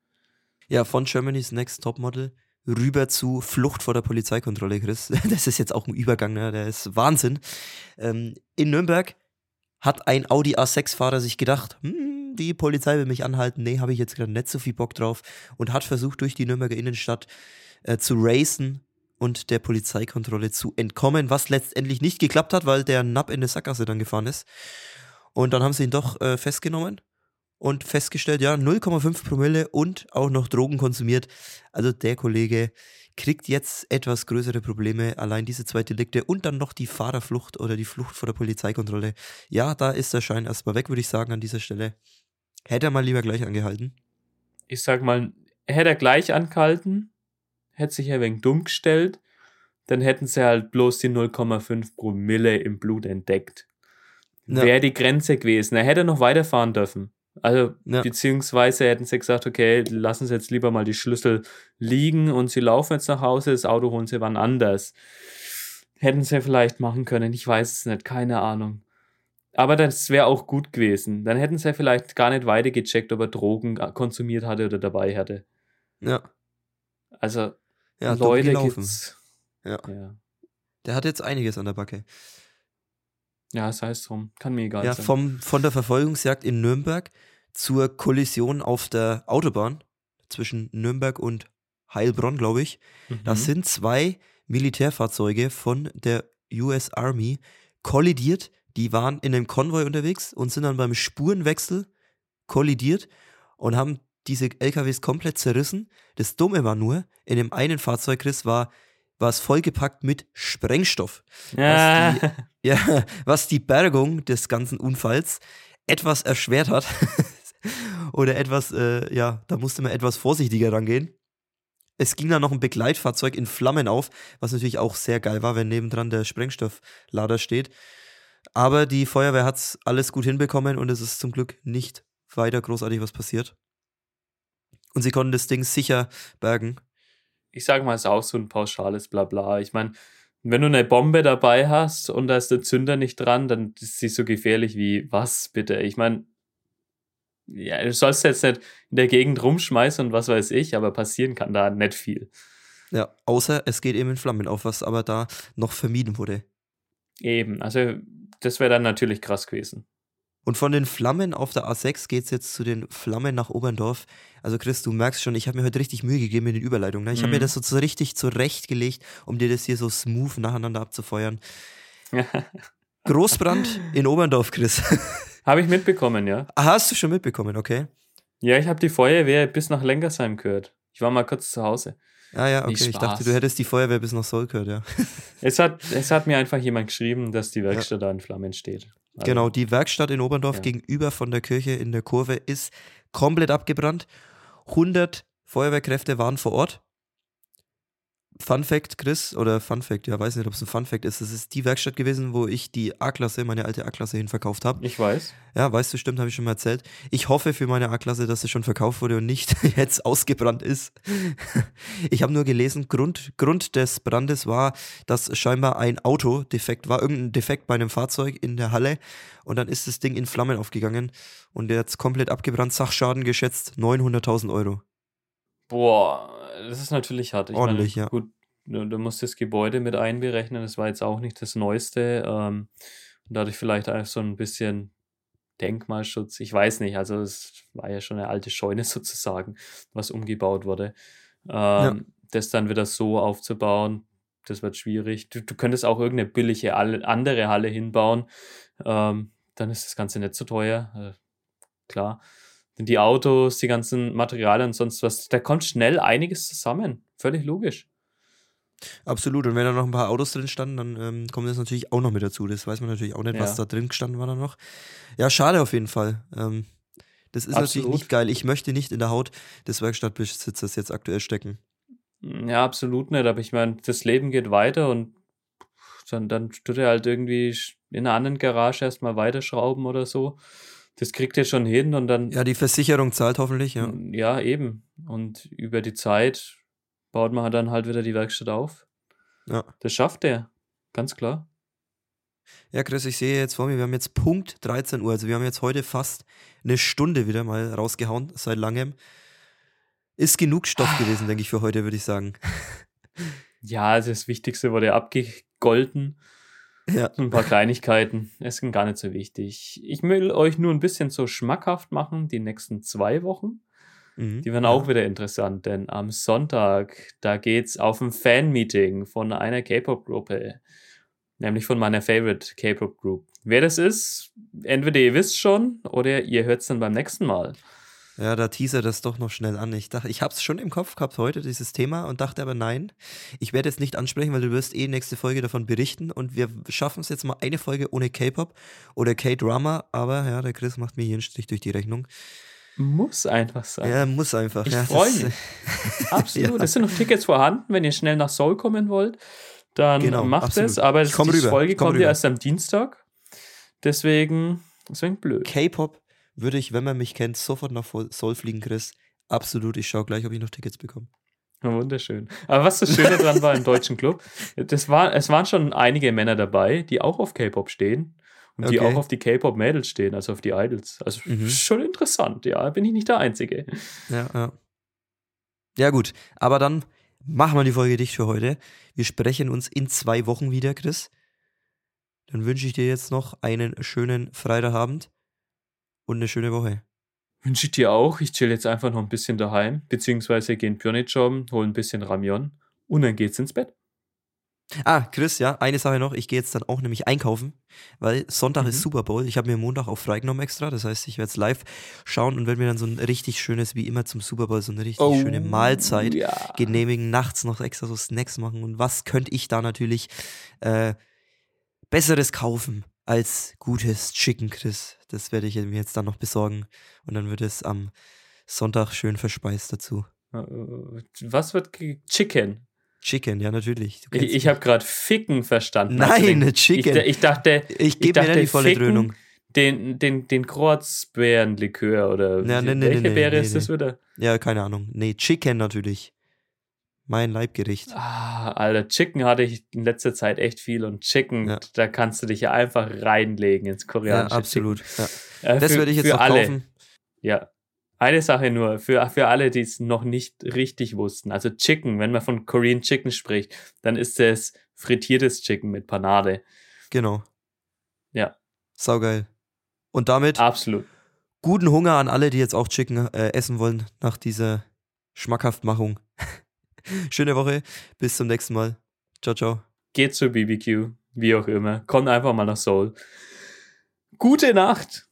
[SPEAKER 1] Ja, von Germany's Next Topmodel rüber zu Flucht vor der Polizeikontrolle, Chris. (laughs) Das ist jetzt auch ein Übergang, ne? der ist Wahnsinn. Ähm, in Nürnberg hat ein Audi A6-Fahrer sich gedacht, hm, die Polizei will mich anhalten, nee, habe ich jetzt gerade nicht so viel Bock drauf und hat versucht, durch die Nürnberger Innenstadt äh, zu racen und der Polizeikontrolle zu entkommen, was letztendlich nicht geklappt hat, weil der Napp in der Sackgasse dann gefahren ist. Und dann haben sie ihn doch äh, festgenommen und festgestellt, ja, 0,5 Promille und auch noch Drogen konsumiert. Also der Kollege kriegt jetzt etwas größere Probleme, allein diese zwei Delikte und dann noch die Fahrerflucht oder die Flucht vor der Polizeikontrolle. Ja, da ist der Schein erstmal weg, würde ich sagen, an dieser Stelle. Hätte er mal lieber gleich angehalten.
[SPEAKER 2] ich sag mal, hätte er gleich angehalten, hätte sich ein wenig dumm gestellt, dann hätten sie halt bloß die 0,5 Promille im Blut entdeckt.
[SPEAKER 1] Ja.
[SPEAKER 2] Wäre die Grenze gewesen. Er hätte noch weiterfahren dürfen. Also,
[SPEAKER 1] Ja.
[SPEAKER 2] beziehungsweise hätten sie gesagt, okay, lassen sie jetzt lieber mal die Schlüssel liegen und sie laufen jetzt nach Hause, das Auto holen sie wann anders. Hätten sie vielleicht machen können, ich weiß es nicht, keine Ahnung. Aber das wäre auch gut gewesen. Dann hätten sie vielleicht gar nicht weiter gecheckt, ob er Drogen konsumiert hatte oder dabei hatte.
[SPEAKER 1] Ja,
[SPEAKER 2] Also,
[SPEAKER 1] ja
[SPEAKER 2] Leute gibt's.
[SPEAKER 1] Ja.
[SPEAKER 2] Ja.
[SPEAKER 1] Der hat jetzt einiges an der Backe.
[SPEAKER 2] Ja, das heißt drum. Kann mir egal
[SPEAKER 1] Ja,
[SPEAKER 2] sein.
[SPEAKER 1] vom, von der Verfolgungsjagd in Nürnberg zur Kollision auf der Autobahn zwischen Nürnberg und Heilbronn, glaube ich.
[SPEAKER 2] Mhm.
[SPEAKER 1] Das sind zwei Militärfahrzeuge von der US Army kollidiert. Die waren in einem Konvoi unterwegs und sind dann beim Spurenwechsel kollidiert und haben diese LKWs komplett zerrissen. Das Dumme war nur, in dem einen Fahrzeug, Chris, war, war es vollgepackt mit Sprengstoff.
[SPEAKER 2] ja.
[SPEAKER 1] was (laughs) Ja, was die Bergung des ganzen Unfalls etwas erschwert hat. (laughs) Oder etwas, äh, ja, da musste man etwas vorsichtiger rangehen. Es ging dann noch ein Begleitfahrzeug in Flammen auf, was natürlich auch sehr geil war, wenn nebendran der Sprengstofflader steht. Aber die Feuerwehr hat es alles gut hinbekommen und es ist zum Glück nicht weiter großartig was passiert. Und sie konnten das Ding sicher bergen.
[SPEAKER 2] ich sage mal, es ist auch so ein pauschales Blabla. Ich meine, wenn du eine Bombe dabei hast und da ist der Zünder nicht dran, dann ist sie so gefährlich wie was, bitte? Ich meine, ja, du sollst jetzt nicht in der Gegend rumschmeißen und was weiß ich, aber passieren kann da nicht viel.
[SPEAKER 1] Ja, außer es geht eben in Flammen auf, was aber da noch vermieden wurde.
[SPEAKER 2] Eben, also das wäre dann natürlich krass gewesen.
[SPEAKER 1] Und von den Flammen auf der A6 geht es jetzt zu den Flammen nach Oberndorf. Also Chris, du merkst schon, ich habe mir heute richtig Mühe gegeben mit den Überleitungen. Ne? Ich habe
[SPEAKER 2] Mhm.
[SPEAKER 1] mir das so so richtig zurechtgelegt, um dir das hier so smooth nacheinander abzufeuern. (laughs) Großbrand in Oberndorf, Chris. (laughs)
[SPEAKER 2] Habe ich mitbekommen, ja.
[SPEAKER 1] Ah, Hast du schon mitbekommen, okay?
[SPEAKER 2] Ja, ich habe die Feuerwehr bis nach Lengersheim gehört. Ich war mal kurz zu Hause.
[SPEAKER 1] Ah ja, okay. Ich dachte, du hättest die Feuerwehr bis nach Soll gehört, ja. (laughs)
[SPEAKER 2] Es hat, es hat mir einfach jemand geschrieben, dass die Werkstatt da in Flammen steht. Also,
[SPEAKER 1] Genau, die Werkstatt in Oberndorf
[SPEAKER 2] Ja.
[SPEAKER 1] gegenüber von der Kirche in der Kurve ist komplett abgebrannt. 100 Feuerwehrkräfte waren vor Ort. Fun Fact, Chris, oder Fun Fact, ja, weiß nicht, ob es ein Fun Fact ist. Das ist die Werkstatt gewesen, wo ich die A-Klasse, meine alte A-Klasse hin verkauft habe.
[SPEAKER 2] Ich weiß.
[SPEAKER 1] Ja, weißt du, stimmt, habe ich schon mal erzählt. Ich hoffe für meine A-Klasse, dass sie schon verkauft wurde und nicht (laughs) jetzt ausgebrannt ist. Ich habe nur gelesen, Grund, Grund des Brandes war, dass scheinbar ein Auto defekt war, irgendein Defekt bei einem Fahrzeug in der Halle und dann ist das Ding in Flammen aufgegangen und jetzt komplett abgebrannt, Sachschaden geschätzt 900.000 Euro.
[SPEAKER 2] Boah, das ist natürlich hart. Ich
[SPEAKER 1] Ordentlich,
[SPEAKER 2] meine,
[SPEAKER 1] ja.
[SPEAKER 2] Gut, du, du musst das Gebäude mit einberechnen. Das war jetzt auch nicht das Neueste. Ähm, und dadurch vielleicht auch so ein bisschen Denkmalschutz. Ich weiß nicht. Also, es war ja schon eine alte Scheune (laughs) sozusagen, was umgebaut wurde. Ähm, Das dann wieder so aufzubauen, das wird schwierig. Du, du könntest auch irgendeine billige andere Halle hinbauen. Ähm, dann ist das Ganze nicht so teuer. Äh, klar. Denn die Autos, die ganzen Materialien und sonst was, da kommt schnell einiges zusammen. Völlig logisch.
[SPEAKER 1] Absolut. Und wenn da noch ein paar Autos drin standen, dann ähm, kommt das natürlich auch noch mit dazu. Das weiß man natürlich auch nicht, was
[SPEAKER 2] Ja.
[SPEAKER 1] da drin gestanden war dann noch. Ja, schade auf jeden Fall. Ähm, das ist natürlich
[SPEAKER 2] Absolut.
[SPEAKER 1] nicht geil. Ich möchte nicht in der Haut des Werkstattbesitzers jetzt aktuell stecken.
[SPEAKER 2] Ja, absolut nicht. Aber ich meine, das Leben geht weiter und dann, dann tut er halt irgendwie in einer anderen Garage erstmal weiterschrauben oder so. Das kriegt er schon hin und dann,
[SPEAKER 1] Ja, die Versicherung zahlt hoffentlich, ja.
[SPEAKER 2] ja, eben. Und über die Zeit baut man dann halt wieder die Werkstatt auf.
[SPEAKER 1] Ja.
[SPEAKER 2] Das schafft er. Ganz klar.
[SPEAKER 1] Ja, Chris, ich sehe jetzt vor mir, wir haben jetzt Punkt 13 Uhr. Also wir haben jetzt heute fast eine Stunde wieder mal rausgehauen, seit langem. Ist genug Stoff gewesen, denke ich, für heute, würde ich sagen. (laughs)
[SPEAKER 2] Ja, also das Wichtigste wurde abgegolten.
[SPEAKER 1] Ja.
[SPEAKER 2] So ein paar Kleinigkeiten. Es sind gar nicht so wichtig. Ich will euch nur ein bisschen so schmackhaft machen, die nächsten zwei Wochen.
[SPEAKER 1] Mhm.
[SPEAKER 2] Die werden auch wieder interessant, denn am Sonntag, da geht's auf ein Fan-Meeting von einer K-Pop-Gruppe. Nämlich von meiner Favorite K-Pop-Group. Wer das ist, entweder ihr wisst schon oder ihr hört es dann beim nächsten Mal.
[SPEAKER 1] Ja, da teaser das doch noch schnell an. Ich dachte, ich habe es schon im Kopf gehabt heute, dieses Thema, und dachte aber nein, ich werde jetzt nicht ansprechen, weil du wirst eh nächste Folge davon berichten und wir schaffen es jetzt mal eine Folge ohne K-Pop oder K-Drama, aber ja, der Chris macht mir hier einen Strich durch die Rechnung.
[SPEAKER 2] Muss einfach sein.
[SPEAKER 1] Ja, muss einfach.
[SPEAKER 2] Ich
[SPEAKER 1] ja,
[SPEAKER 2] freu
[SPEAKER 1] das-
[SPEAKER 2] mich. (laughs) Absolut.
[SPEAKER 1] Ja.
[SPEAKER 2] Es sind noch Tickets vorhanden, wenn ihr schnell nach Seoul kommen wollt. Dann
[SPEAKER 1] Genau,
[SPEAKER 2] macht
[SPEAKER 1] absolut.
[SPEAKER 2] es. Aber die Folge kommt ja erst am Dienstag. Deswegen, deswegen blöd.
[SPEAKER 1] K-Pop würde ich, wenn man mich kennt, sofort nach Soul fliegen, Chris. Absolut. Ich schaue gleich, ob ich noch Tickets bekomme.
[SPEAKER 2] Wunderschön. Aber was das Schöne dran war im deutschen Club, das war, es waren schon einige Männer dabei, die auch auf K-Pop stehen und die
[SPEAKER 1] Okay.
[SPEAKER 2] auch auf die K-Pop-Mädels stehen, also auf die Idols. Also
[SPEAKER 1] Mhm.
[SPEAKER 2] schon interessant, ja. Bin ich nicht der Einzige.
[SPEAKER 1] Ja, ja. Ja, gut. Aber dann machen wir die Folge dicht für heute. Wir sprechen uns in zwei Wochen wieder, Chris. dann wünsche ich dir jetzt noch einen schönen Freitagabend und eine schöne Woche.
[SPEAKER 2] Wünsche ich dir auch. Ich chill jetzt einfach noch ein bisschen daheim, beziehungsweise gehe in Pionit jobben, hole ein bisschen Ramion und dann geht's ins Bett.
[SPEAKER 1] Ah, Chris, ja, eine Sache noch. Ich gehe jetzt dann auch nämlich einkaufen, weil Sonntag
[SPEAKER 2] Mhm.
[SPEAKER 1] ist Super Bowl. Ich habe mir Montag auch freigenommen extra. Das heißt, ich werde es live schauen und werde mir dann so ein richtig schönes, wie immer zum Super Bowl, so eine richtig
[SPEAKER 2] Oh,
[SPEAKER 1] schöne Mahlzeit
[SPEAKER 2] Ja.
[SPEAKER 1] genehmigen, nachts noch extra so Snacks machen. Und was könnte ich da natürlich äh, Besseres kaufen als gutes Chicken, Chris? Das werde ich mir jetzt dann noch besorgen. Und dann wird es am Sonntag schön verspeist dazu.
[SPEAKER 2] Äh, Was wird Chicken?
[SPEAKER 1] Chicken, ja, natürlich.
[SPEAKER 2] Ich, ich habe gerade Ficken verstanden.
[SPEAKER 1] Nein,
[SPEAKER 2] Also
[SPEAKER 1] Chicken.
[SPEAKER 2] Ich, ich dachte,
[SPEAKER 1] Ich gebe mir dann die volle
[SPEAKER 2] Ficken-
[SPEAKER 1] Dröhnung.
[SPEAKER 2] den, den, den Kroatzbeerenlikör oder
[SPEAKER 1] Ja, nee, nee,
[SPEAKER 2] welche
[SPEAKER 1] nee, nee,
[SPEAKER 2] Beere
[SPEAKER 1] nee,
[SPEAKER 2] ist das wieder?
[SPEAKER 1] Ja, keine Ahnung. Nee, Chicken natürlich. Mein Leibgericht.
[SPEAKER 2] Ah, Alter, Chicken hatte ich in letzter Zeit echt viel und Chicken,
[SPEAKER 1] Ja.
[SPEAKER 2] da kannst du dich ja einfach reinlegen ins
[SPEAKER 1] Ja,
[SPEAKER 2] koreanische
[SPEAKER 1] absolut. Ja.
[SPEAKER 2] Äh,
[SPEAKER 1] Das
[SPEAKER 2] für-
[SPEAKER 1] würde ich jetzt
[SPEAKER 2] für
[SPEAKER 1] noch
[SPEAKER 2] alle.
[SPEAKER 1] kaufen.
[SPEAKER 2] Ja. Eine Sache nur, für, für alle, die es noch nicht richtig wussten. Also Chicken, wenn man von Korean Chicken spricht, dann ist es frittiertes Chicken mit Panade.
[SPEAKER 1] Genau.
[SPEAKER 2] Ja.
[SPEAKER 1] Saugeil. Und damit
[SPEAKER 2] Absolut.
[SPEAKER 1] guten Hunger an alle, die jetzt auch Chicken äh, essen wollen nach dieser Schmackhaftmachung. (laughs) (laughs) Schöne Woche. Bis zum nächsten Mal. Ciao, ciao.
[SPEAKER 2] Geht zur BBQ, wie auch immer. Kommt einfach mal nach Seoul. Gute Nacht.